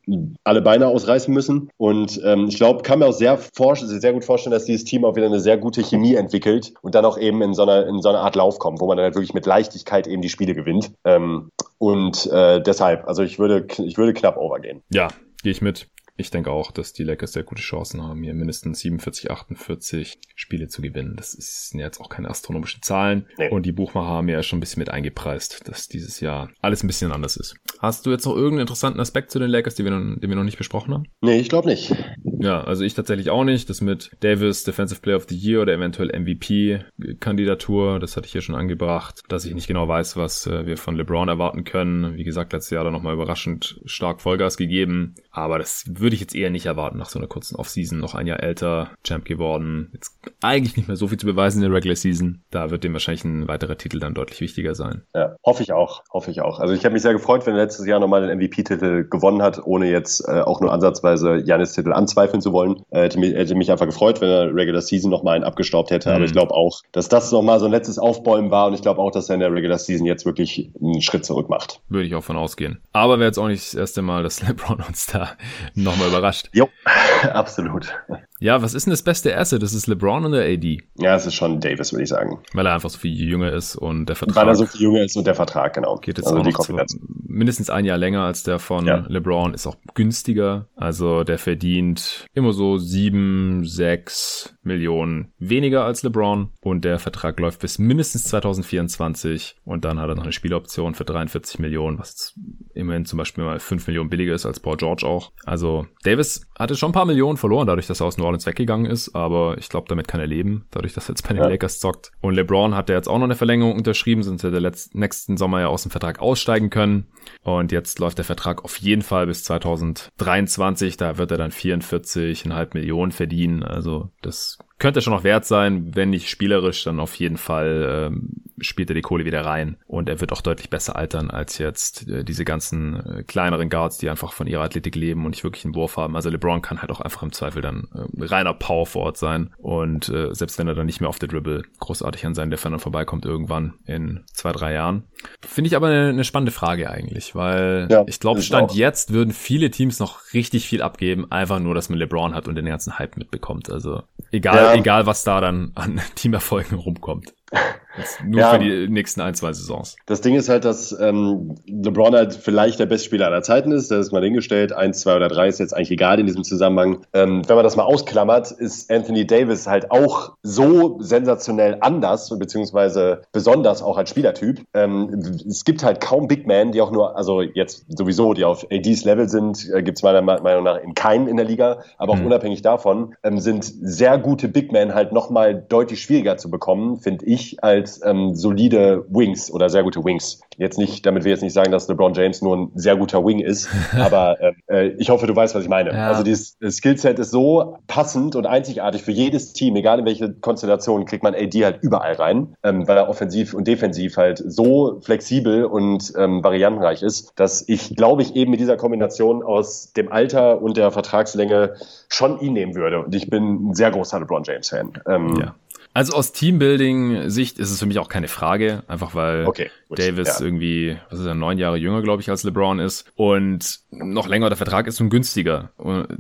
alle Beine ausreißen müssen. Und ähm, ich glaube, kann mir auch sehr, sehr gut vorstellen, dass dieses Team auch wieder eine sehr gute Chemie entwickelt und dann auch eben in so einer, in so einer Art Lauf kommt, wo man dann halt wirklich mit Leichtigkeit eben die Spiele gewinnt. Ähm, und äh, deshalb, also ich würde, ich würde knapp overgehen. Ja, gehe ich mit. Ich denke auch, dass die Lakers sehr gute Chancen haben, hier mindestens 47, 48 Spiele zu gewinnen. Das sind jetzt auch keine astronomischen Zahlen. Nee. Und die Buchmacher haben ja schon ein bisschen mit eingepreist, dass dieses Jahr alles ein bisschen anders ist. Hast du jetzt noch irgendeinen interessanten Aspekt zu den Lakers, den wir noch, den wir noch nicht besprochen haben? Nee, ich glaube nicht. Ja, also ich tatsächlich auch nicht. Das mit Davis Defensive Player of the Year oder eventuell MVP-Kandidatur, das hatte ich hier schon angebracht, dass ich nicht genau weiß, was äh, wir von LeBron erwarten können. Wie gesagt, letztes Jahr da nochmal überraschend stark Vollgas gegeben. Aber das würde ich jetzt eher nicht erwarten nach so einer kurzen Offseason. Noch ein Jahr älter, Champ geworden. Jetzt eigentlich nicht mehr so viel zu beweisen in der Regular Season. Da wird dem wahrscheinlich ein weiterer Titel dann deutlich wichtiger sein. Ja, hoffe ich auch. Hoffe ich auch. Also ich habe mich sehr gefreut, wenn er letztes Jahr nochmal den MVP-Titel gewonnen hat, ohne jetzt äh, auch nur ansatzweise Janis-Titel anzweifeln zu wollen. Äh, hätte, mich, hätte mich einfach gefreut, wenn er Regular Season nochmal einen abgestaubt hätte. Mhm. Aber ich glaube auch, dass das nochmal so ein letztes Aufbäumen war und ich glaube auch, dass er in der Regular Season jetzt wirklich einen Schritt zurück macht. Würde ich auch von ausgehen. Aber wäre jetzt auch nicht das erste Mal, dass LeBron uns da nochmal überrascht. Jo, absolut. Ja, was ist denn das beste Asset? Das ist LeBron oder AD? Ja, es ist schon Davis, würde ich sagen. Weil er einfach so viel jünger ist und der Vertrag. Weil er so viel jünger ist und der Vertrag, genau. Geht jetzt also auch noch zwei, mindestens ein Jahr länger als der von ja. LeBron, ist auch günstiger. Also der verdient immer so sieben, sechs Millionen weniger als LeBron und der Vertrag läuft bis mindestens 2024 und dann hat er noch eine Spieloption für 43 Millionen, was immerhin zum Beispiel mal fünf Millionen billiger ist als Paul George auch. Also Davis hatte schon ein paar Millionen verloren, dadurch, dass er aus New Orleans weggegangen ist, aber ich glaube, damit kann er leben, dadurch, dass er jetzt bei den ja. Lakers zockt. Und LeBron hat ja jetzt auch noch eine Verlängerung unterschrieben, sonst hätte er nächsten Sommer ja aus dem Vertrag aussteigen können. Und jetzt läuft der Vertrag auf jeden Fall bis 2023, da wird er dann 44,5 Millionen verdienen. Also das könnte schon noch wert sein, wenn nicht spielerisch, dann auf jeden Fall ähm, spielt er die Kohle wieder rein und er wird auch deutlich besser altern als jetzt äh, diese ganzen äh, kleineren Guards, die einfach von ihrer Athletik leben und nicht wirklich einen Wurf haben. Also LeBron kann halt auch einfach im Zweifel dann äh, reiner Power Forward sein und äh, selbst wenn er dann nicht mehr auf der Dribble großartig an seinen Defendern vorbeikommt irgendwann in zwei, drei Jahren. Finde ich aber eine, eine, spannende Frage eigentlich, weil ja, ich glaube, Stand auch. jetzt würden viele Teams noch richtig viel abgeben, einfach nur, dass man LeBron hat und den ganzen Hype mitbekommt. Also egal, ja. Egal was da dann an Teamerfolgen rumkommt. nur ja, für die nächsten ein, zwei Saisons. Das Ding ist halt, dass ähm, LeBron halt vielleicht der beste Spieler aller Zeiten ist. Das ist mal hingestellt. Eins, zwei oder drei ist jetzt eigentlich egal in diesem Zusammenhang. Ähm, wenn man das mal ausklammert, ist Anthony Davis halt auch so sensationell anders, beziehungsweise besonders auch als Spielertyp. Ähm, es gibt halt kaum Big Men, die auch nur, also jetzt sowieso, die auf ADs Level sind, äh, gibt es meiner Meinung nach in keinen in der Liga, aber auch mhm. unabhängig davon, ähm, sind sehr gute Big Men halt nochmal deutlich schwieriger zu bekommen, finde ich, als ähm, solide Wings oder sehr gute Wings. Jetzt nicht, damit wir jetzt nicht sagen, dass LeBron James nur ein sehr guter Wing ist, aber ähm, äh, ich hoffe, du weißt, was ich meine. Ja. Also dieses Skillset ist so passend und einzigartig für jedes Team, egal in welche Konstellation, kriegt man AD halt überall rein, ähm, weil er offensiv und defensiv halt so flexibel und ähm, variantenreich ist, dass ich, glaube ich, eben mit dieser Kombination aus dem Alter und der Vertragslänge schon ihn nehmen würde. Und ich bin ein sehr großer LeBron James-Fan. Ähm, ja. Also aus Teambuilding-Sicht ist es für mich auch keine Frage, einfach weil okay, Davis ja. irgendwie, was ist er, neun Jahre jünger, glaube ich, als LeBron ist und noch länger der Vertrag ist und günstiger.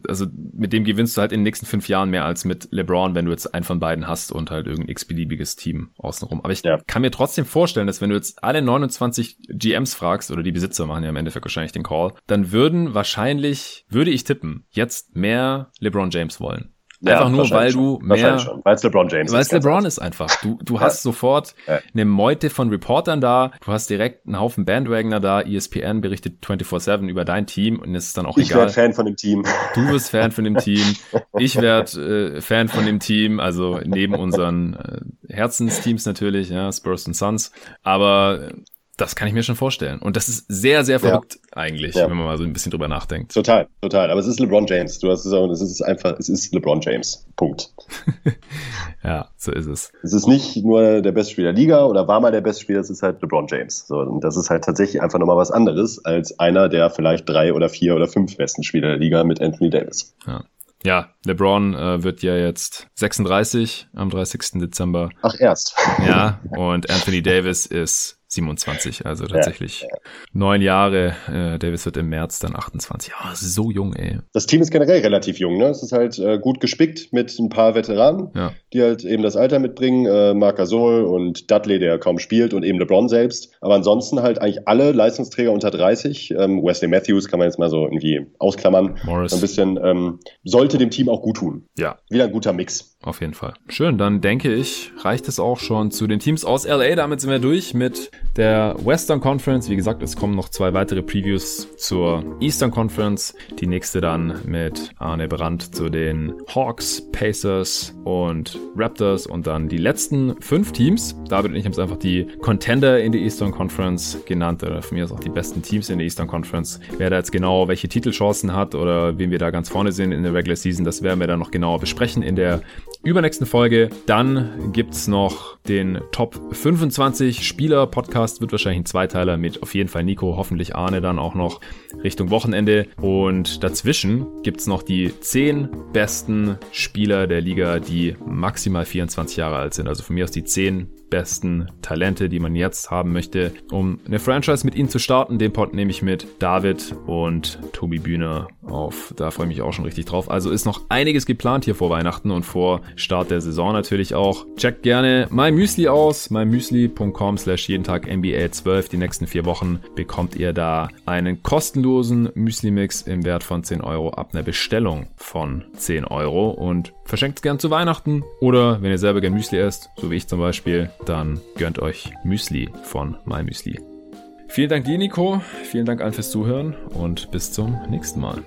Also mit dem gewinnst du halt in den nächsten fünf Jahren mehr als mit LeBron, wenn du jetzt einen von beiden hast und halt irgendein x-beliebiges Team außenrum. Aber ich ja. kann mir trotzdem vorstellen, dass wenn du jetzt alle 29 GMs fragst, oder die Besitzer machen ja im Endeffekt wahrscheinlich den Call, dann würden wahrscheinlich, würde ich tippen, jetzt mehr LeBron James wollen. Einfach ja, nur, weil du mehr, weil es LeBron James weil es LeBron ist einfach. Du, du hast sofort eine Meute von Reportern da, du hast direkt einen Haufen Bandwagoner da, ESPN berichtet 24-7 über dein Team und es ist dann auch ich egal. Ich werde Fan von dem Team. Du wirst Fan von dem Team. Ich werde äh, Fan von dem Team, also neben unseren äh, Herzensteams natürlich, ja, Spurs und Suns. Aber das kann ich mir schon vorstellen. Und das ist sehr, sehr verrückt ja. eigentlich, ja. wenn man mal so ein bisschen drüber nachdenkt. Total, total. Aber es ist LeBron James. Du hast es auch, es ist einfach, es ist LeBron James. Punkt. ja, so ist es. Es ist nicht nur der beste Spieler der Liga oder war mal der beste Spieler, es ist halt LeBron James. So, und das ist halt tatsächlich einfach nochmal was anderes als einer der vielleicht drei oder vier oder fünf besten Spieler der Liga mit Anthony Davis. Ja. Ja, LeBron äh, wird ja jetzt 36 am 30. Dezember. Ach, erst. Ja, und Anthony Davis ist 27, also tatsächlich ja, ja. neun Jahre. Äh, Davis wird im März dann 28. Ja, so jung, ey. Das Team ist generell relativ jung, ne? Es ist halt äh, gut gespickt mit ein paar Veteranen, ja. die halt eben das Alter mitbringen. Äh, Marc Gasol und Dudley, der kaum spielt, und eben LeBron selbst. Aber ansonsten halt eigentlich alle Leistungsträger unter 30. Ähm, Wesley Matthews kann man jetzt mal so irgendwie ausklammern. Morris. Ein bisschen ähm, sollte dem Team auch gut tun. Ja. Wieder ein guter Mix. Auf jeden Fall. Schön, dann denke ich, reicht es auch schon zu den Teams aus LA. Damit sind wir durch mit der Western Conference. Wie gesagt, es kommen noch zwei weitere Previews zur Eastern Conference. Die nächste dann mit Arne Brandt zu den Hawks, Pacers und Raptors und dann die letzten fünf Teams. David und ich haben es einfach die Contender in der Eastern Conference genannt oder von mir aus auch die besten Teams in der Eastern Conference. Wer da jetzt genau welche Titelchancen hat oder wen wir da ganz vorne sehen in der Regular Season, das werden wir dann noch genauer besprechen in der übernächsten Folge. Dann gibt's noch den Top 25 Spieler Podcast. Wird wahrscheinlich ein Zweiteiler mit auf jeden Fall Nico, hoffentlich Arne dann auch noch Richtung Wochenende. Und dazwischen gibt's noch die 10 besten Spieler der Liga, die maximal 24 Jahre alt sind. Also von mir aus die 10 besten Talente, die man jetzt haben möchte, um eine Franchise mit ihnen zu starten. Den Pod nehme ich mit David und Tobi Bühner auf. Da freue ich mich auch schon richtig drauf. Also ist noch einiges geplant hier vor Weihnachten und vor Start der Saison natürlich auch. Checkt gerne mein Müsli aus, mymüsli.com slash jeden Tag NBA 12. Die nächsten vier Wochen bekommt ihr da einen kostenlosen Müsli-Mix im Wert von 10 Euro ab einer Bestellung von 10 Euro und verschenkt es gern zu Weihnachten oder wenn ihr selber gern Müsli esst, so wie ich zum Beispiel, dann gönnt euch Müsli von MyMüsli. Vielen Dank dir, Nico. Vielen Dank allen fürs Zuhören und bis zum nächsten Mal.